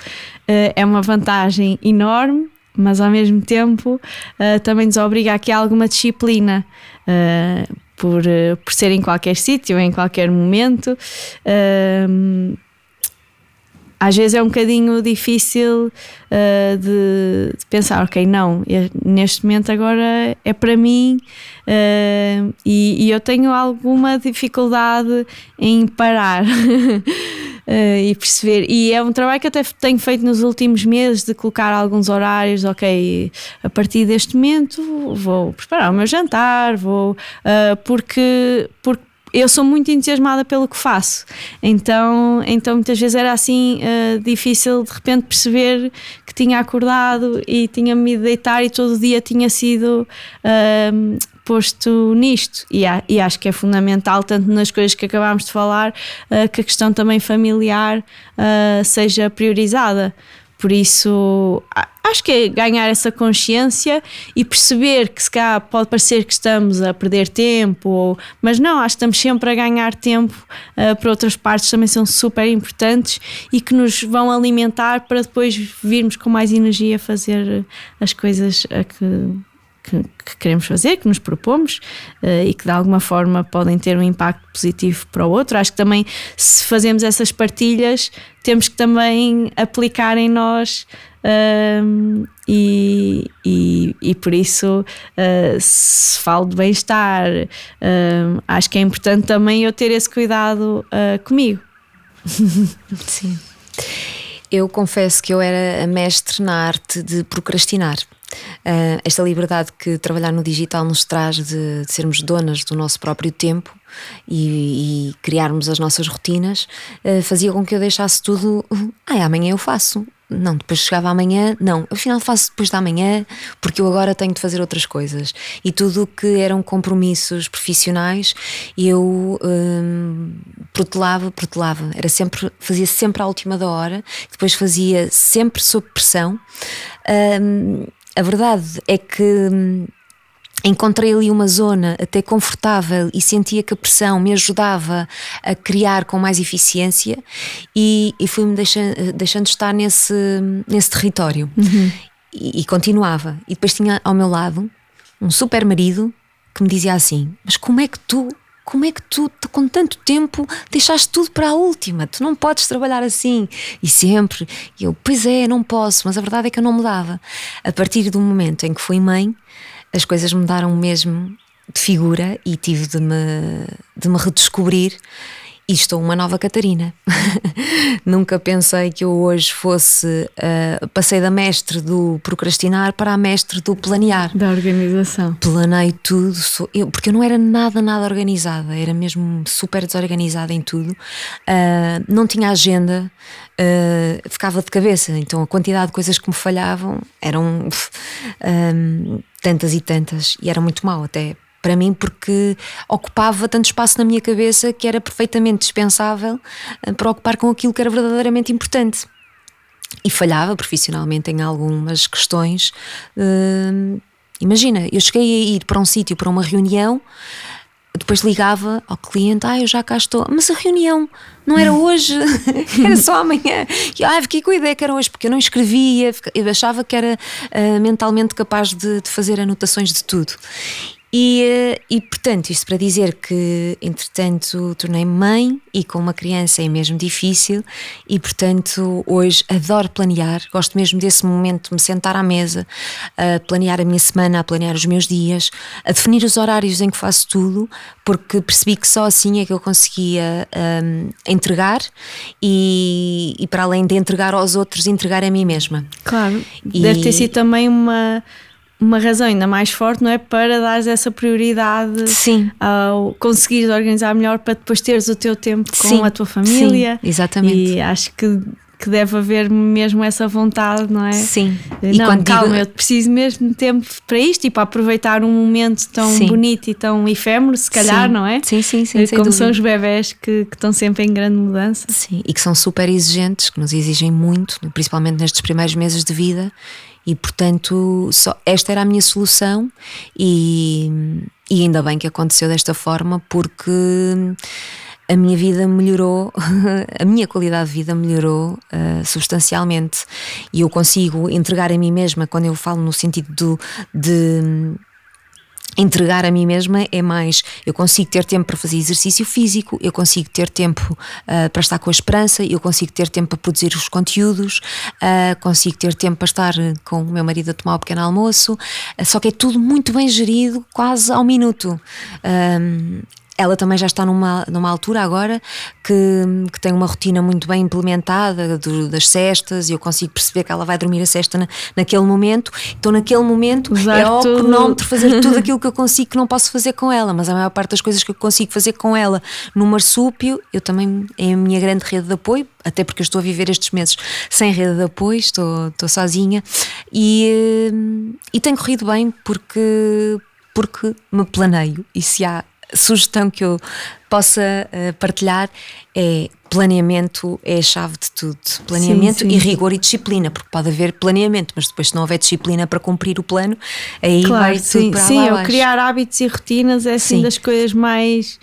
Speaker 3: é uma vantagem enorme, mas ao mesmo tempo uh, também nos obriga aqui a alguma disciplina. por, por ser em qualquer sítio, em qualquer momento, às vezes é um bocadinho difícil uh, de, de, pensar, ok, não, neste momento agora é para mim uh, e, e, eu tenho alguma dificuldade em parar uh, e perceber. E é um trabalho que até tenho feito nos últimos meses de colocar alguns horários, ok, a partir deste momento vou preparar o meu jantar, vou porque, porque eu sou muito entusiasmada pelo que faço, então, então muitas vezes era assim uh, difícil de repente perceber que tinha acordado e tinha-me ido deitar e todo o dia tinha sido uh, posto nisto. E, e, acho que é fundamental, tanto nas coisas que acabámos de falar, uh, que a questão também familiar seja priorizada. Por isso, acho que é ganhar essa consciência e perceber que se cá pode parecer que estamos a perder tempo, ou, mas não, acho que estamos sempre a ganhar tempo uh, para outras partes também são super importantes e que nos vão alimentar para depois virmos com mais energia fazer as coisas a que que, que, queremos fazer, que nos propomos uh, e que de alguma forma podem ter um impacto positivo para o outro. Acho que também, se fazemos essas partilhas, temos que também aplicar em nós um, e, e, e, por isso, uh, se falo de bem-estar, uh, acho que é importante também eu ter esse cuidado uh, comigo.
Speaker 2: Sim. Eu confesso que eu era a mestre na arte de procrastinar. Uh, esta liberdade que trabalhar no digital nos traz de, de sermos donas do nosso próprio tempo e, e criarmos as nossas rotinas uh, fazia com que eu deixasse tudo. Ah, amanhã eu faço. Não, depois chegava amanhã, não, afinal faço depois da manhã, porque eu agora tenho de fazer outras coisas. E tudo o que eram compromissos profissionais, eu hum, protelava, protelava. Era sempre, fazia sempre à última da hora, depois fazia sempre sob pressão. Hum, a verdade é que hum, encontrei ali uma zona até confortável e sentia que a pressão me ajudava a criar com mais eficiência e, e fui-me deixando, deixando estar nesse, nesse território. Uhum. E, e, continuava. E depois tinha ao meu lado um super marido que me dizia assim: Mas como é que tu. Como é que tu, com tanto tempo, deixaste tudo para a última? Tu não podes trabalhar assim. E sempre. E eu, pois é, não posso, mas a verdade é que eu não mudava. A partir do momento em que fui mãe, as coisas mudaram mesmo de figura e tive de me, de me redescobrir e estou uma nova Catarina. Nunca pensei que eu hoje fosse. Uh, passei da mestre do procrastinar para a mestre do planear.
Speaker 3: Da organização.
Speaker 2: Planei tudo, sou, eu, porque eu não era nada, nada organizada, era mesmo super desorganizada em tudo. Uh, não tinha agenda, uh, ficava de cabeça, então a quantidade de coisas que me falhavam eram tantas e tantas, e era muito mal até para mim porque ocupava tanto espaço na minha cabeça que era perfeitamente dispensável eh, para ocupar com aquilo que era verdadeiramente importante. E falhava profissionalmente em algumas questões. Uh, imagina, eu cheguei a ir para um sítio, para uma reunião, depois ligava ao cliente, ah, eu já cá estou, mas a reunião não era hoje, era só amanhã. E ah, fiquei com a ideia que era hoje, porque eu não escrevia, eu achava que era uh, mentalmente capaz de, de, fazer anotações de tudo. E, eh, e, portanto, isto para dizer que, entretanto, tornei-me mãe e com uma criança é mesmo difícil, e portanto, hoje adoro planear, gosto mesmo desse momento de me sentar à mesa, a planear a minha semana, a planear os meus dias, a definir os horários em que faço tudo, porque percebi que só assim é que eu conseguia um, entregar e, e, para além de entregar aos outros, entregar a mim mesma.
Speaker 3: Claro, e, deve ter sido também uma uma razão ainda mais forte, não é? Para dar essa prioridade
Speaker 2: Sim.
Speaker 3: ao conseguir organizar melhor para depois teres o teu tempo com Sim. a tua família.
Speaker 2: Sim, exatamente.
Speaker 3: E acho que, que deve haver mesmo essa vontade, não é?
Speaker 2: Sim.
Speaker 3: E não, quando calma, digo... eu preciso mesmo de tempo para isto e para aproveitar um momento tão sim. bonito e tão efêmero, se calhar,
Speaker 2: sim.
Speaker 3: não é?
Speaker 2: Sim, sim, sim.
Speaker 3: Como são os bebés que, que estão sempre em grande mudança.
Speaker 2: Sim, e que são super exigentes, que nos exigem muito, principalmente nestes primeiros meses de vida e portanto, só, esta era a minha solução, e, e ainda bem que aconteceu desta forma, porque a minha vida melhorou, a minha qualidade de vida melhorou uh, substancialmente. E eu consigo entregar a mim mesma, quando eu falo no sentido do, de entregar a mim mesma é mais eu consigo ter tempo para fazer exercício físico, eu consigo ter tempo uh, para estar com a esperança, eu consigo ter tempo para produzir os conteúdos, uh, consigo ter tempo para estar com o meu marido a tomar o pequeno almoço, uh, só que é tudo muito bem gerido, quase ao minuto ela também já está numa, numa altura agora que, que tem uma rotina muito bem implementada do, das cestas e eu consigo perceber que ela vai dormir a cesta na, naquele momento. Então, naquele momento, Usar é ao cronómetro fazer tudo aquilo que eu consigo que não posso fazer com ela, mas a maior parte das coisas que eu consigo fazer com ela no marsúpio, eu também é a minha grande rede de apoio, até porque eu estou a viver estes meses sem rede de apoio, estou, estou sozinha e, e tem corrido bem porque porque me planeio e se há sugestão que eu possa uh, partilhar é planeamento é a chave de tudo. Planeamento sim, sim. e rigor e disciplina, porque pode haver planeamento, mas depois se não houver disciplina para cumprir o plano, aí claro, vai
Speaker 3: sim,
Speaker 2: tudo para
Speaker 3: Sim,
Speaker 2: eu
Speaker 3: criar hábitos e rotinas é assim das coisas mais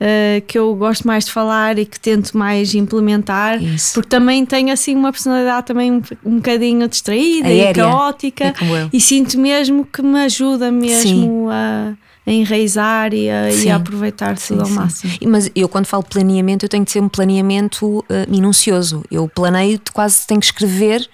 Speaker 3: uh, que eu gosto mais de falar e que tento mais implementar, Isso. porque também tenho assim uma personalidade também um, um bocadinho distraída Aérea. e caótica é e sinto mesmo que me ajuda mesmo a a enraizar e a, e a aproveitar sim, tudo ao sim. máximo.
Speaker 2: Mas eu, quando falo planeamento, eu tenho que ser um planeamento uh, minucioso. Eu planeio, quase tenho que escrever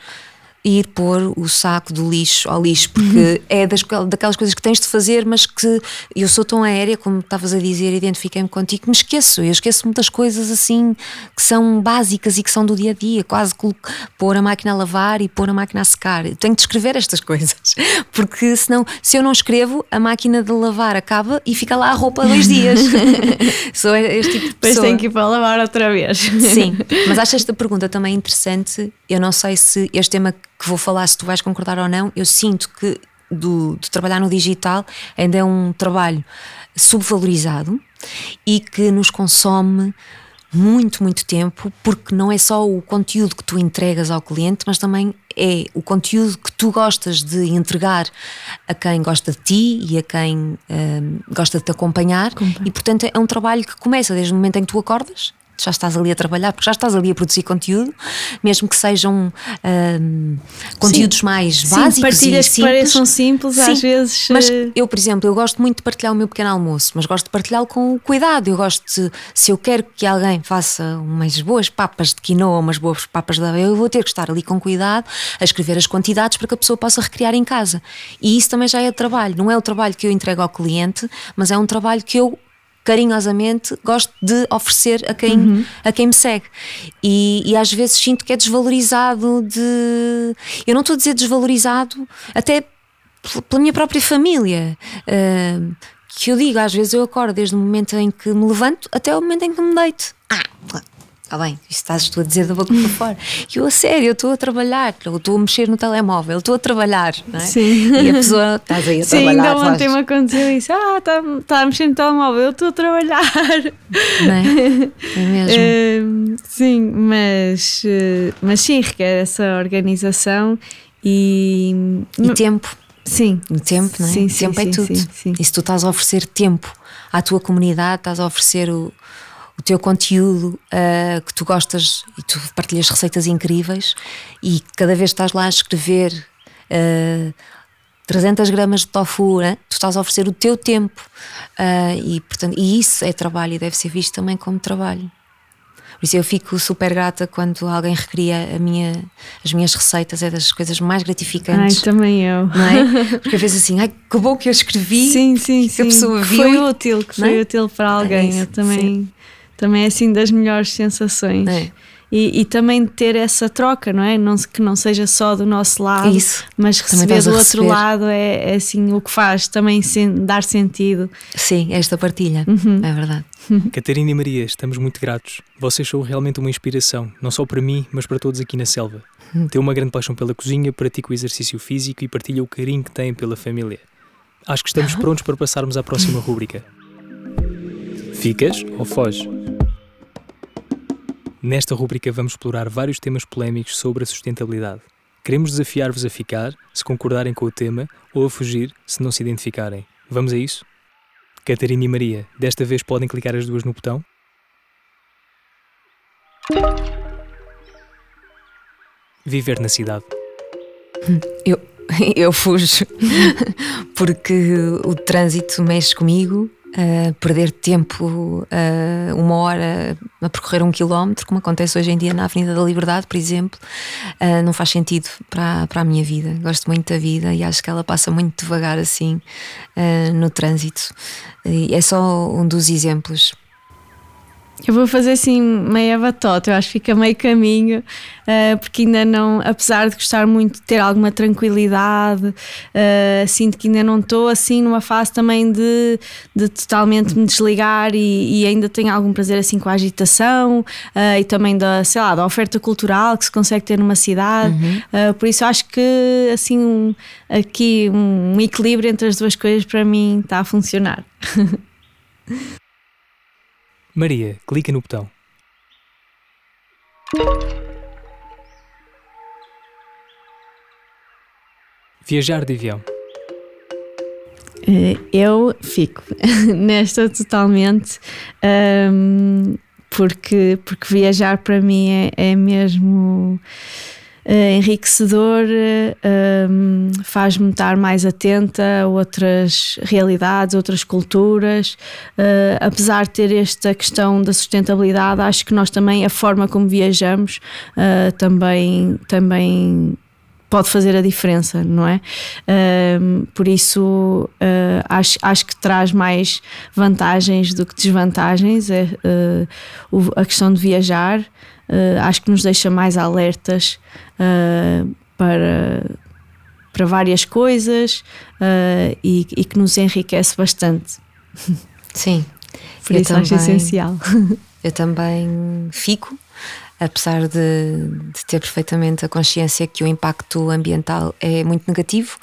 Speaker 2: ir pôr o saco do lixo ao lixo, porque uhum. é das, daquelas coisas que tens de fazer, mas que eu sou tão aérea, como estavas a dizer, identifiquei-me contigo, que me esqueço. Eu esqueço muitas coisas assim que são básicas e que são do dia a dia, quase pôr a máquina a lavar e pôr a máquina a secar. Eu tenho de escrever estas coisas, porque senão, se eu não escrevo, a máquina de lavar acaba e fica lá a roupa dois dias. sou este tipo de pessoa.
Speaker 3: Depois tenho que ir para lavar outra vez.
Speaker 2: Sim, mas acho esta pergunta também interessante. Eu não sei se este tema que vou falar, se tu vais concordar ou não, eu sinto que do, de trabalhar no digital ainda é um trabalho subvalorizado e que nos consome muito, muito tempo, porque não é só o conteúdo que tu entregas ao cliente, mas também é o conteúdo que tu gostas de entregar a quem gosta de ti e a quem um, gosta de te acompanhar. E, portanto, é um trabalho que começa desde o momento em que tu acordas já estás ali a trabalhar, porque já estás ali a produzir conteúdo, mesmo que sejam um, conteúdos Sim. mais
Speaker 3: Sim,
Speaker 2: básicos
Speaker 3: partilhas
Speaker 2: e simples.
Speaker 3: que pareçam simples, Sim, às vezes.
Speaker 2: Mas
Speaker 3: eh,
Speaker 2: eu, por exemplo, eu gosto muito de partilhar o meu pequeno almoço, mas gosto de partilhá-lo com cuidado. Eu gosto de, se eu quero que alguém faça umas boas papas de quinoa, umas boas papas de aveia, eu vou ter que estar ali com cuidado a escrever as quantidades para que a pessoa possa recriar em casa. E isso também já é trabalho. Não é o trabalho que eu entrego ao cliente, mas é um trabalho que eu carinhosamente gosto de oferecer a quem, uhum. a quem me segue. E, e, às vezes sinto que é desvalorizado de. Eu não estou a dizer desvalorizado, até pela minha própria família. Uh, que eu digo, às vezes eu acordo desde o momento em que me levanto até o momento em que me deito. Ah, Está bem, isto estás tu a dizer da boca para fora. E eu, a sério, eu estou a trabalhar, eu estou a mexer no telemóvel, estou a trabalhar, não é?
Speaker 3: Sim.
Speaker 2: E a pessoa, estás aí a
Speaker 3: Sim,
Speaker 2: trabalhar.
Speaker 3: Sim, ainda ontem me aconteceu isso. Ah, está tá a mexer no telemóvel, eu estou a trabalhar.
Speaker 2: Não é? É mesmo.
Speaker 3: Uh, sim, mas, uh, mas sim, requer essa organização e.
Speaker 2: E tempo.
Speaker 3: Sim.
Speaker 2: E tempo, não é?
Speaker 3: Sim,
Speaker 2: tempo
Speaker 3: sim,
Speaker 2: é
Speaker 3: sim,
Speaker 2: tudo.
Speaker 3: Sim, sim.
Speaker 2: E se tu estás a oferecer tempo à tua comunidade, estás a oferecer o o teu conteúdo uh, que tu gostas e tu partilhas receitas incríveis e cada vez estás lá a escrever uh, ah, 300 gramas de tofu, né? tu estás a oferecer o teu tempo uh, e, portanto, e isso é trabalho e deve ser visto também como trabalho. Por isso eu fico super grata quando alguém recria minha, as minhas receitas, é das coisas mais gratificantes.
Speaker 3: Ai, também eu.
Speaker 2: É? Porque às vezes assim, ai, que bom que eu escrevi.
Speaker 3: Sim, sim,
Speaker 2: que
Speaker 3: sim.
Speaker 2: a pessoa viu.
Speaker 3: Foi útil, que foi
Speaker 2: é?
Speaker 3: útil para alguém. É eu também. Sim também é assim das melhores sensações.
Speaker 2: É.
Speaker 3: E, e, também ter essa troca, não é? Não, que não seja só do nosso lado,
Speaker 2: Isso.
Speaker 3: mas receber do outro lado é, é, assim o que faz também sen, dar sentido.
Speaker 2: Sim, esta partilha,
Speaker 3: uhum.
Speaker 2: é verdade.
Speaker 1: Catarina e Maria, estamos muito gratos. Vocês são realmente uma inspiração, não só para mim, mas para todos aqui na selva.
Speaker 2: Hum.
Speaker 1: Tem uma grande paixão pela cozinha, pratica o exercício físico e partilha o carinho que têm pela família. Acho que estamos prontos para passarmos à próxima rúbrica. Ficas ou foges? Nesta rubrica vamos explorar vários temas polémicos sobre a sustentabilidade. Queremos desafiar-vos a ficar, se concordarem com o tema, ou a fugir, se não se identificarem. Vamos a isso? Catarina e Maria, desta vez podem clicar as duas no botão? Viver na cidade.
Speaker 2: Eu, eu fujo porque o trânsito mexe comigo uh, perder tempo, uh, uma hora a percorrer um quilómetro, como acontece hoje em dia na Avenida da Liberdade, por exemplo, uh, não faz sentido para, para a minha vida. Gosto muito da vida e acho que ela passa muito devagar assim no trânsito. E é só um dos exemplos.
Speaker 3: Eu vou fazer assim meia batota, eu acho que fica meio caminho, uh, porque ainda não, apesar de gostar muito de ter alguma tranquilidade, uh, sinto que ainda não estou assim numa fase também de, de totalmente me desligar e, e, ainda tenho algum prazer assim com a agitação uh, e também da, sei lá, da oferta cultural que se consegue ter numa cidade.
Speaker 2: Uhum.
Speaker 3: por isso acho que assim um, aqui um, um equilíbrio entre as duas coisas para mim está a funcionar.
Speaker 1: Maria, clica no botão. Viajar de avião.
Speaker 3: Eh, eu fico nesta totalmente, um, porque, porque viajar para mim é, é mesmo uh, enriquecedor, uh, faz-me estar mais atenta a outras realidades, outras culturas. Uh, apesar de ter esta questão da sustentabilidade, acho que nós também, a forma como viajamos, também, também pode fazer a diferença, não é? Uh, por isso uh, acho, acho que traz mais vantagens do que desvantagens é, uh, a questão de viajar. Acho que nos deixa mais alertas para, para várias coisas e, e, que nos enriquece bastante.
Speaker 2: Sim,
Speaker 3: por isso também, acho essencial.
Speaker 2: Eu também fico apesar de, de, ter perfeitamente a consciência que o impacto ambiental é muito negativo,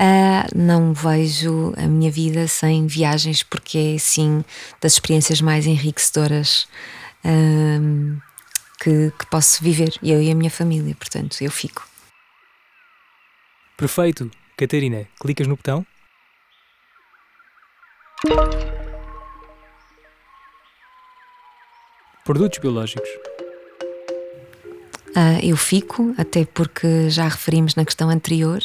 Speaker 2: uh, não vejo a minha vida sem viagens, porque é sim das experiências mais enriquecedoras uh, que, que posso viver, eu e a minha família, portanto, eu fico.
Speaker 1: Perfeito. Catarina, clicas no botão? Produtos biológicos.
Speaker 2: Uh, eu fico, até porque já referimos na questão anterior,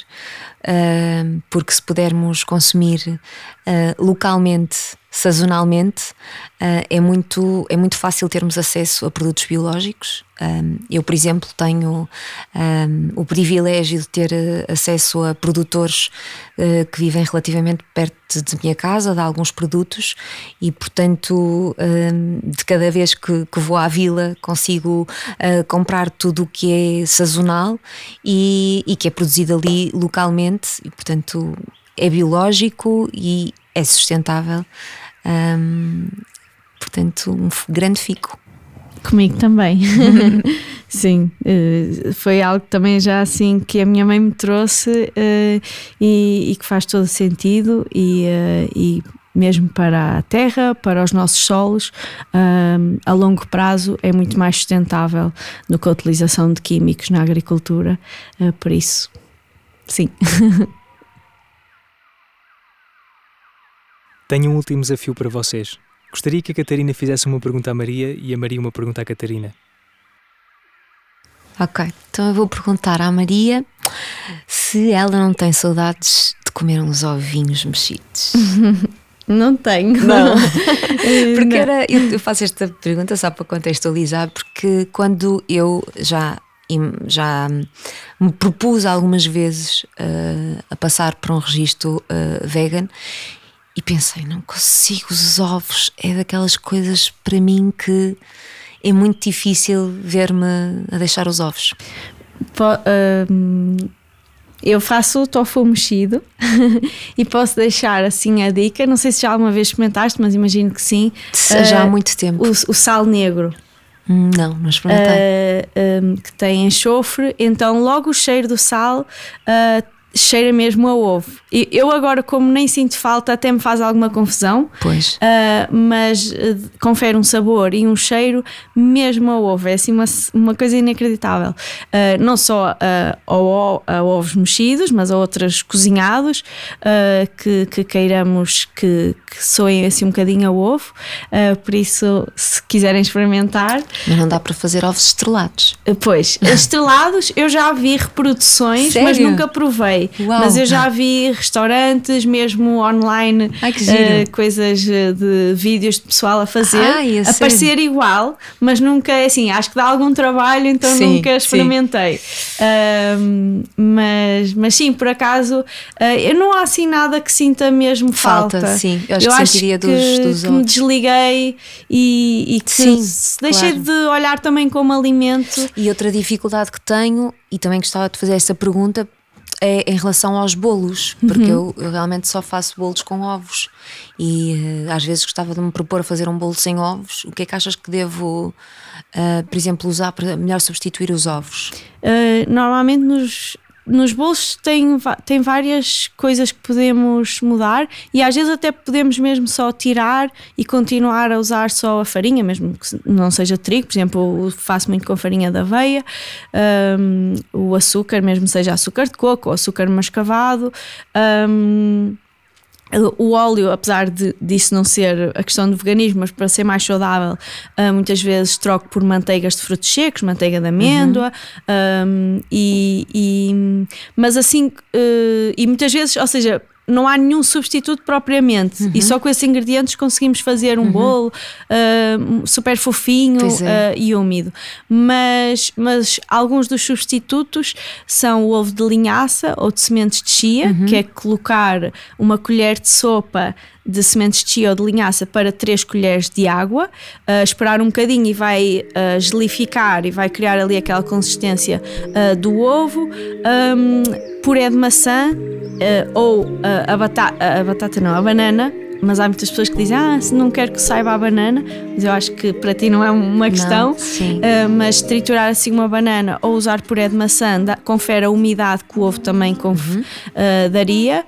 Speaker 2: uh, porque se pudermos consumir uh, localmente, sazonalmente, é, muito, é muito fácil termos acesso a produtos biológicos. eu, por exemplo, tenho o privilégio de ter acesso a produtores que vivem relativamente perto de minha casa, de alguns produtos, e portanto, de cada vez que, que vou à vila, consigo comprar tudo o que é sazonal e, e que é produzido ali localmente, e portanto é biológico e é sustentável. portanto, um grande fico.
Speaker 3: Comigo também. Sim, eh, foi algo também já assim que a minha mãe me trouxe eh, e, e que faz todo sentido e, eh, e mesmo para a terra, para os nossos solos, a longo prazo é muito mais sustentável do que a utilização de químicos na agricultura. por isso, sim.
Speaker 1: Tenho um último desafio para vocês. Gostaria que a Catarina fizesse uma pergunta à Maria e a Maria uma pergunta à Catarina.
Speaker 2: Ok, então eu vou perguntar à Maria se ela não tem saudades de comer uns ovinhos mexidos.
Speaker 3: Não tenho.
Speaker 2: Não. porque era, eu, faço esta pergunta só para contextualizar, porque quando eu já, já me propus algumas vezes uh, a passar por um registro uh, vegan e pensei, não consigo, os ovos é daquelas coisas para mim que é muito difícil ver-me a deixar os ovos.
Speaker 3: eu faço o tofu mexido e posso deixar assim a dica. Não sei se já alguma vez experimentaste, mas imagino que sim.
Speaker 2: Já há uh, muito tempo.
Speaker 3: O, o sal negro.
Speaker 2: Hum, não, não experimentei.
Speaker 3: Uh, um, que tem enxofre, então logo o cheiro do sal uh, cheira mesmo a ovo. E eu agora, como nem sinto falta, até me faz alguma confusão.
Speaker 2: Pois.
Speaker 3: Uh, mas uh, confere um sabor e um cheiro mesmo a ovo. É assim uma, uma coisa inacreditável. Uh, não só ao, a ovos mexidos, mas a outros cozinhados que, que queiramos que, que soem assim um bocadinho a ovo. por isso, se quiserem experimentar.
Speaker 2: Mas não dá para fazer ovos estrelados.
Speaker 3: pois, estrelados eu já vi reproduções, Sério? mas nunca provei. Uau. Mas eu já vi restaurantes, mesmo online,
Speaker 2: Ai, uh,
Speaker 3: coisas eh, de vídeos de pessoal a fazer, Ai, a, a parecer igual, mas nunca é assim, acho que dá algum trabalho, então sim, nunca experimentei. Uh, mas, mas sim, por acaso, uh, eu não há assim nada que sinta mesmo falta. falta.
Speaker 2: Sim, eu acho eu que acho sentiria
Speaker 3: que,
Speaker 2: dos, dos
Speaker 3: que me desliguei e, e que sim, deixei claro. de olhar também como alimento.
Speaker 2: E outra dificuldade que tenho, e também gostava de fazer essa pergunta, é em relação aos bolos, porque uhum. eu, eu, realmente só faço bolos com ovos e uh, às vezes gostava de me propor a fazer um bolo sem ovos. O que é que achas que devo, uh, por exemplo, usar para melhor substituir os ovos?
Speaker 3: Uh, normalmente nos nos bolos tem, tem várias coisas que podemos mudar e às vezes até podemos mesmo só tirar e continuar a usar só a farinha, mesmo que não seja trigo, por exemplo, faço muito com farinha de aveia, um, o açúcar, mesmo seja açúcar de coco ou açúcar mascavado. Um, o óleo, apesar de, disso não ser a questão do veganismo, mas para ser mais saudável, uh, muitas vezes troco por manteigas de frutos secos, manteiga de amêndoa, uhum. um, e, e, mas assim, uh, e muitas vezes, ou seja, não há nenhum substituto propriamente. Uhum. E só com esses ingredientes conseguimos fazer um uhum. bolo uh, super fofinho é. uh, e úmido. Mas, mas alguns dos substitutos são o ovo de linhaça ou de sementes de chia, uhum. que é colocar uma colher de sopa de sementes de chia ou de linhaça para 3 colheres de água, uh, esperar um bocadinho e vai uh, gelificar e vai criar ali aquela consistência uh, do ovo, um, puré de maçã ou a, batata, a batata não, a banana mas há muitas pessoas que dizem, ah, não quero que saiba a banana, mas eu acho que para ti não é uma questão. Não, uh, mas triturar assim uma banana ou usar puré de maçã dá, confere a umidade que o ovo também conf, uhum. uh, daria.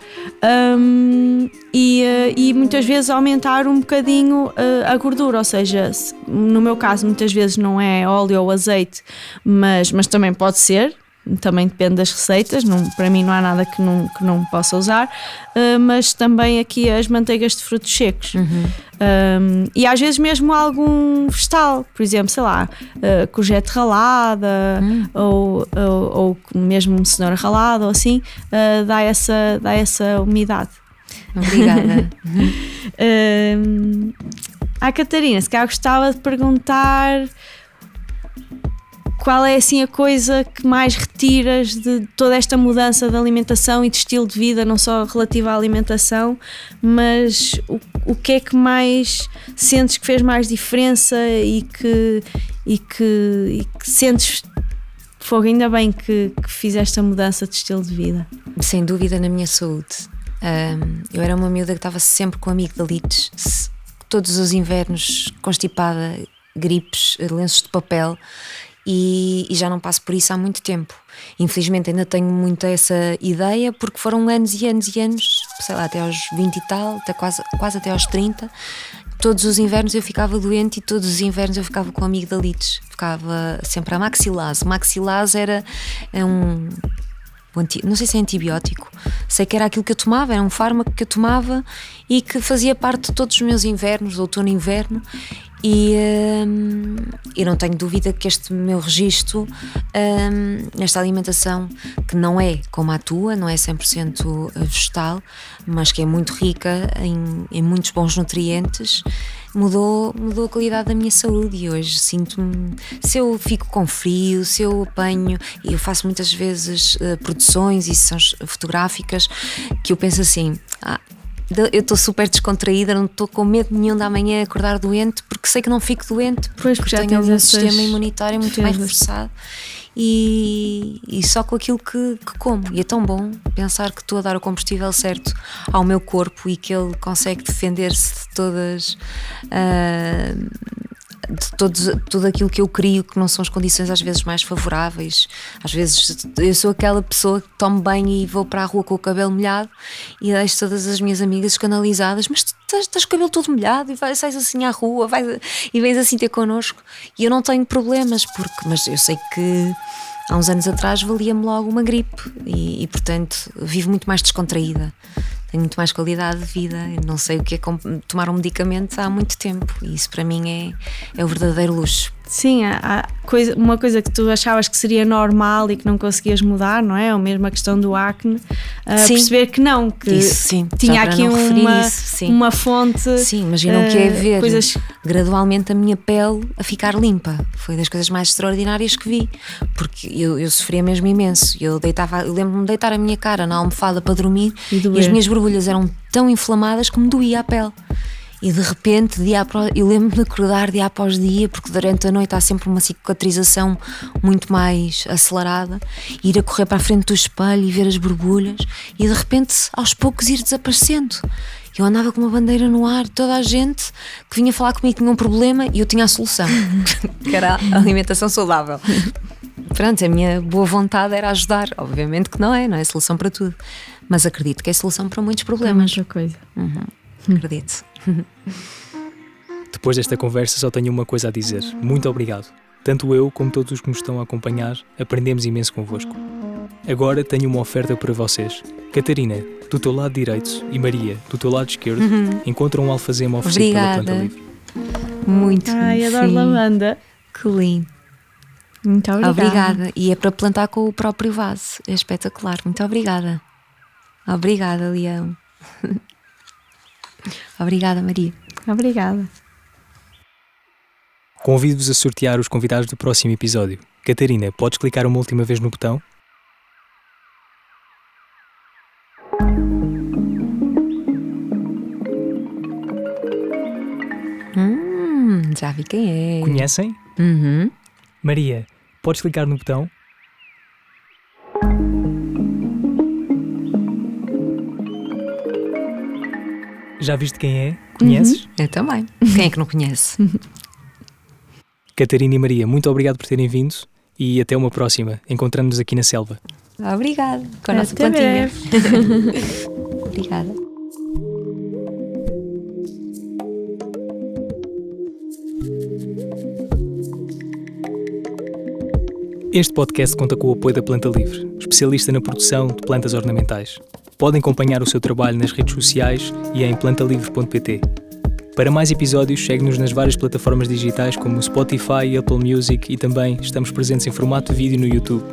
Speaker 3: Um, e, uh, e, muitas vezes aumentar um bocadinho a gordura, ou seja, no meu caso muitas vezes não é óleo ou azeite, mas, mas também pode ser, também depende das receitas, não, para mim não há nada que não, que não possa usar, uh, mas também aqui as manteigas de frutos secos. Uhum. Um, e às vezes mesmo algum vegetal, por exemplo, sei lá, uh, courgette ralada uhum. ou, ou, ou, mesmo cenoura ralada ou assim, uh, dá, essa, dá essa umidade.
Speaker 2: Obrigada.
Speaker 3: um, a Catarina, se calhar gostava de perguntar qual é assim a coisa que mais retiras de toda esta mudança de alimentação e de estilo de vida, não só relativa à alimentação, mas o, o que é que mais sentes que fez mais diferença e que, e que, e que sentes fogo ainda bem que, que fizeste a mudança de estilo de vida?
Speaker 2: Sem dúvida na minha saúde. Um, eu era uma miúda que estava sempre com amigdalites, todos os invernos constipada, gripes, lenços de papel e, e, já não passo por isso há muito tempo. Infelizmente ainda tenho muito essa ideia porque foram anos e anos e anos, sei lá, até aos 20 e tal, até quase, quase até aos 30. Todos os invernos eu ficava doente e todos os invernos eu ficava com amigdalites. Ficava sempre a maxilase. Maxilase era um não sei se é antibiótico, sei que era aquilo que eu tomava, era um fármaco que eu tomava e que fazia parte de todos os meus invernos, outono e inverno, e hum, eu não tenho dúvida que este meu registro, hum, esta alimentação, que não é como a tua, não é 100% vegetal, mas que é muito rica em, em muitos bons nutrientes, mudou, mudou a qualidade da minha saúde e hoje sinto-me. Se eu fico com frio, se eu apanho, e eu faço muitas vezes uh, produções e sessões fotográficas que eu penso assim: ah, eu estou super descontraída, não estou com medo nenhum da manhã acordar doente, porque sei que não fico doente,
Speaker 3: pois,
Speaker 2: porque já tenho um sistema imunitário muito bem reforçado e, e, só com aquilo que, que, como. E é tão bom pensar que estou a dar o combustível certo ao meu corpo e que ele consegue defender-se de todas. Uh, de todos, tudo aquilo que eu crio que não são as condições às vezes mais favoráveis. Às vezes eu sou aquela pessoa que tomo banho e vou para a rua com o cabelo molhado e deixo todas as minhas amigas escandalizadas, mas tu estás, estás o cabelo todo molhado e vais, sais assim à rua vais, e vens assim ter connosco. E eu não tenho problemas, porque, mas eu sei que há uns anos atrás valia-me logo uma gripe e, e, portanto vivo muito mais descontraída tenho muito mais qualidade de vida. Não sei o que é tomar um medicamento há muito tempo e isso para mim é, é o verdadeiro luxo.
Speaker 3: Sim, há coisa, uma coisa que tu achavas que seria normal e que não conseguias mudar, não é? Ou mesmo a questão do acne, uh, perceber que não, que
Speaker 2: isso, sim,
Speaker 3: tinha aqui uma, isso, uma fonte.
Speaker 2: Sim, imagina uh, o que é ah, ver coisas... gradualmente a minha pele a ficar limpa. Foi das coisas mais extraordinárias que vi, porque eu, eu sofria mesmo imenso. Eu deitava, eu lembro-me de deitar a minha cara na almofada para dormir e, e as minhas borbulhas eram tão inflamadas que me doía a pele. E de repente, dia após, eu lembro-me de acordar dia após dia, porque durante a noite há sempre uma cicatrização muito mais acelerada, ir a correr para a frente do espelho e ver as borbulhas, e de repente, aos poucos, ir desaparecendo. Eu andava com uma bandeira no ar, toda a gente que vinha falar comigo tinha um problema e eu tinha a solução, que era a alimentação saudável. Pronto, a minha boa vontade era ajudar. Obviamente que não é, não é solução para tudo. Mas acredito que é solução para muitos problemas.
Speaker 3: Muita coisa.
Speaker 2: Uhum. Acredito.
Speaker 1: Depois desta conversa, só tenho uma coisa a dizer. Muito obrigado. Tanto eu como todos os que nos estão a acompanhar, aprendemos imenso convosco. Agora tenho uma oferta para vocês. Catarina, do teu lado direito, e Maria, do teu lado esquerdo, uhum. encontram um alfazema oferecido
Speaker 2: Obrigada.
Speaker 1: pela Planta Livre.
Speaker 2: Muito
Speaker 3: Ai, adoro sim. lavanda.
Speaker 2: Que lindo.
Speaker 3: Muito obrigada.
Speaker 2: Obrigada. E é para plantar com o próprio vaso. É espetacular. Muito obrigada. Obrigada, Leão. Obrigada, Maria.
Speaker 3: Obrigada.
Speaker 1: Convido-vos a sortear os convidados do próximo episódio. Catarina, podes clicar uma última vez no botão?
Speaker 2: Hum, já vi quem é.
Speaker 1: Conhecem?
Speaker 2: Uhum.
Speaker 1: Maria, podes clicar no botão? Já viste quem é? Conheces?
Speaker 2: Eu também. Quem é que não conhece?
Speaker 1: Catarina e Maria, muito obrigado por terem vindo e até uma próxima. Encontramos-nos aqui na selva.
Speaker 2: Obrigada. Com a nossa
Speaker 3: Até
Speaker 2: plantinha. Obrigada.
Speaker 1: Este podcast conta com o apoio da Planta Livre, especialista na produção de plantas ornamentais. Podem acompanhar o seu trabalho nas redes sociais e em plantalivre.pt. Para mais episódios, segue-nos nas várias plataformas digitais como Spotify, Apple Music e também estamos presentes em formato de vídeo no YouTube.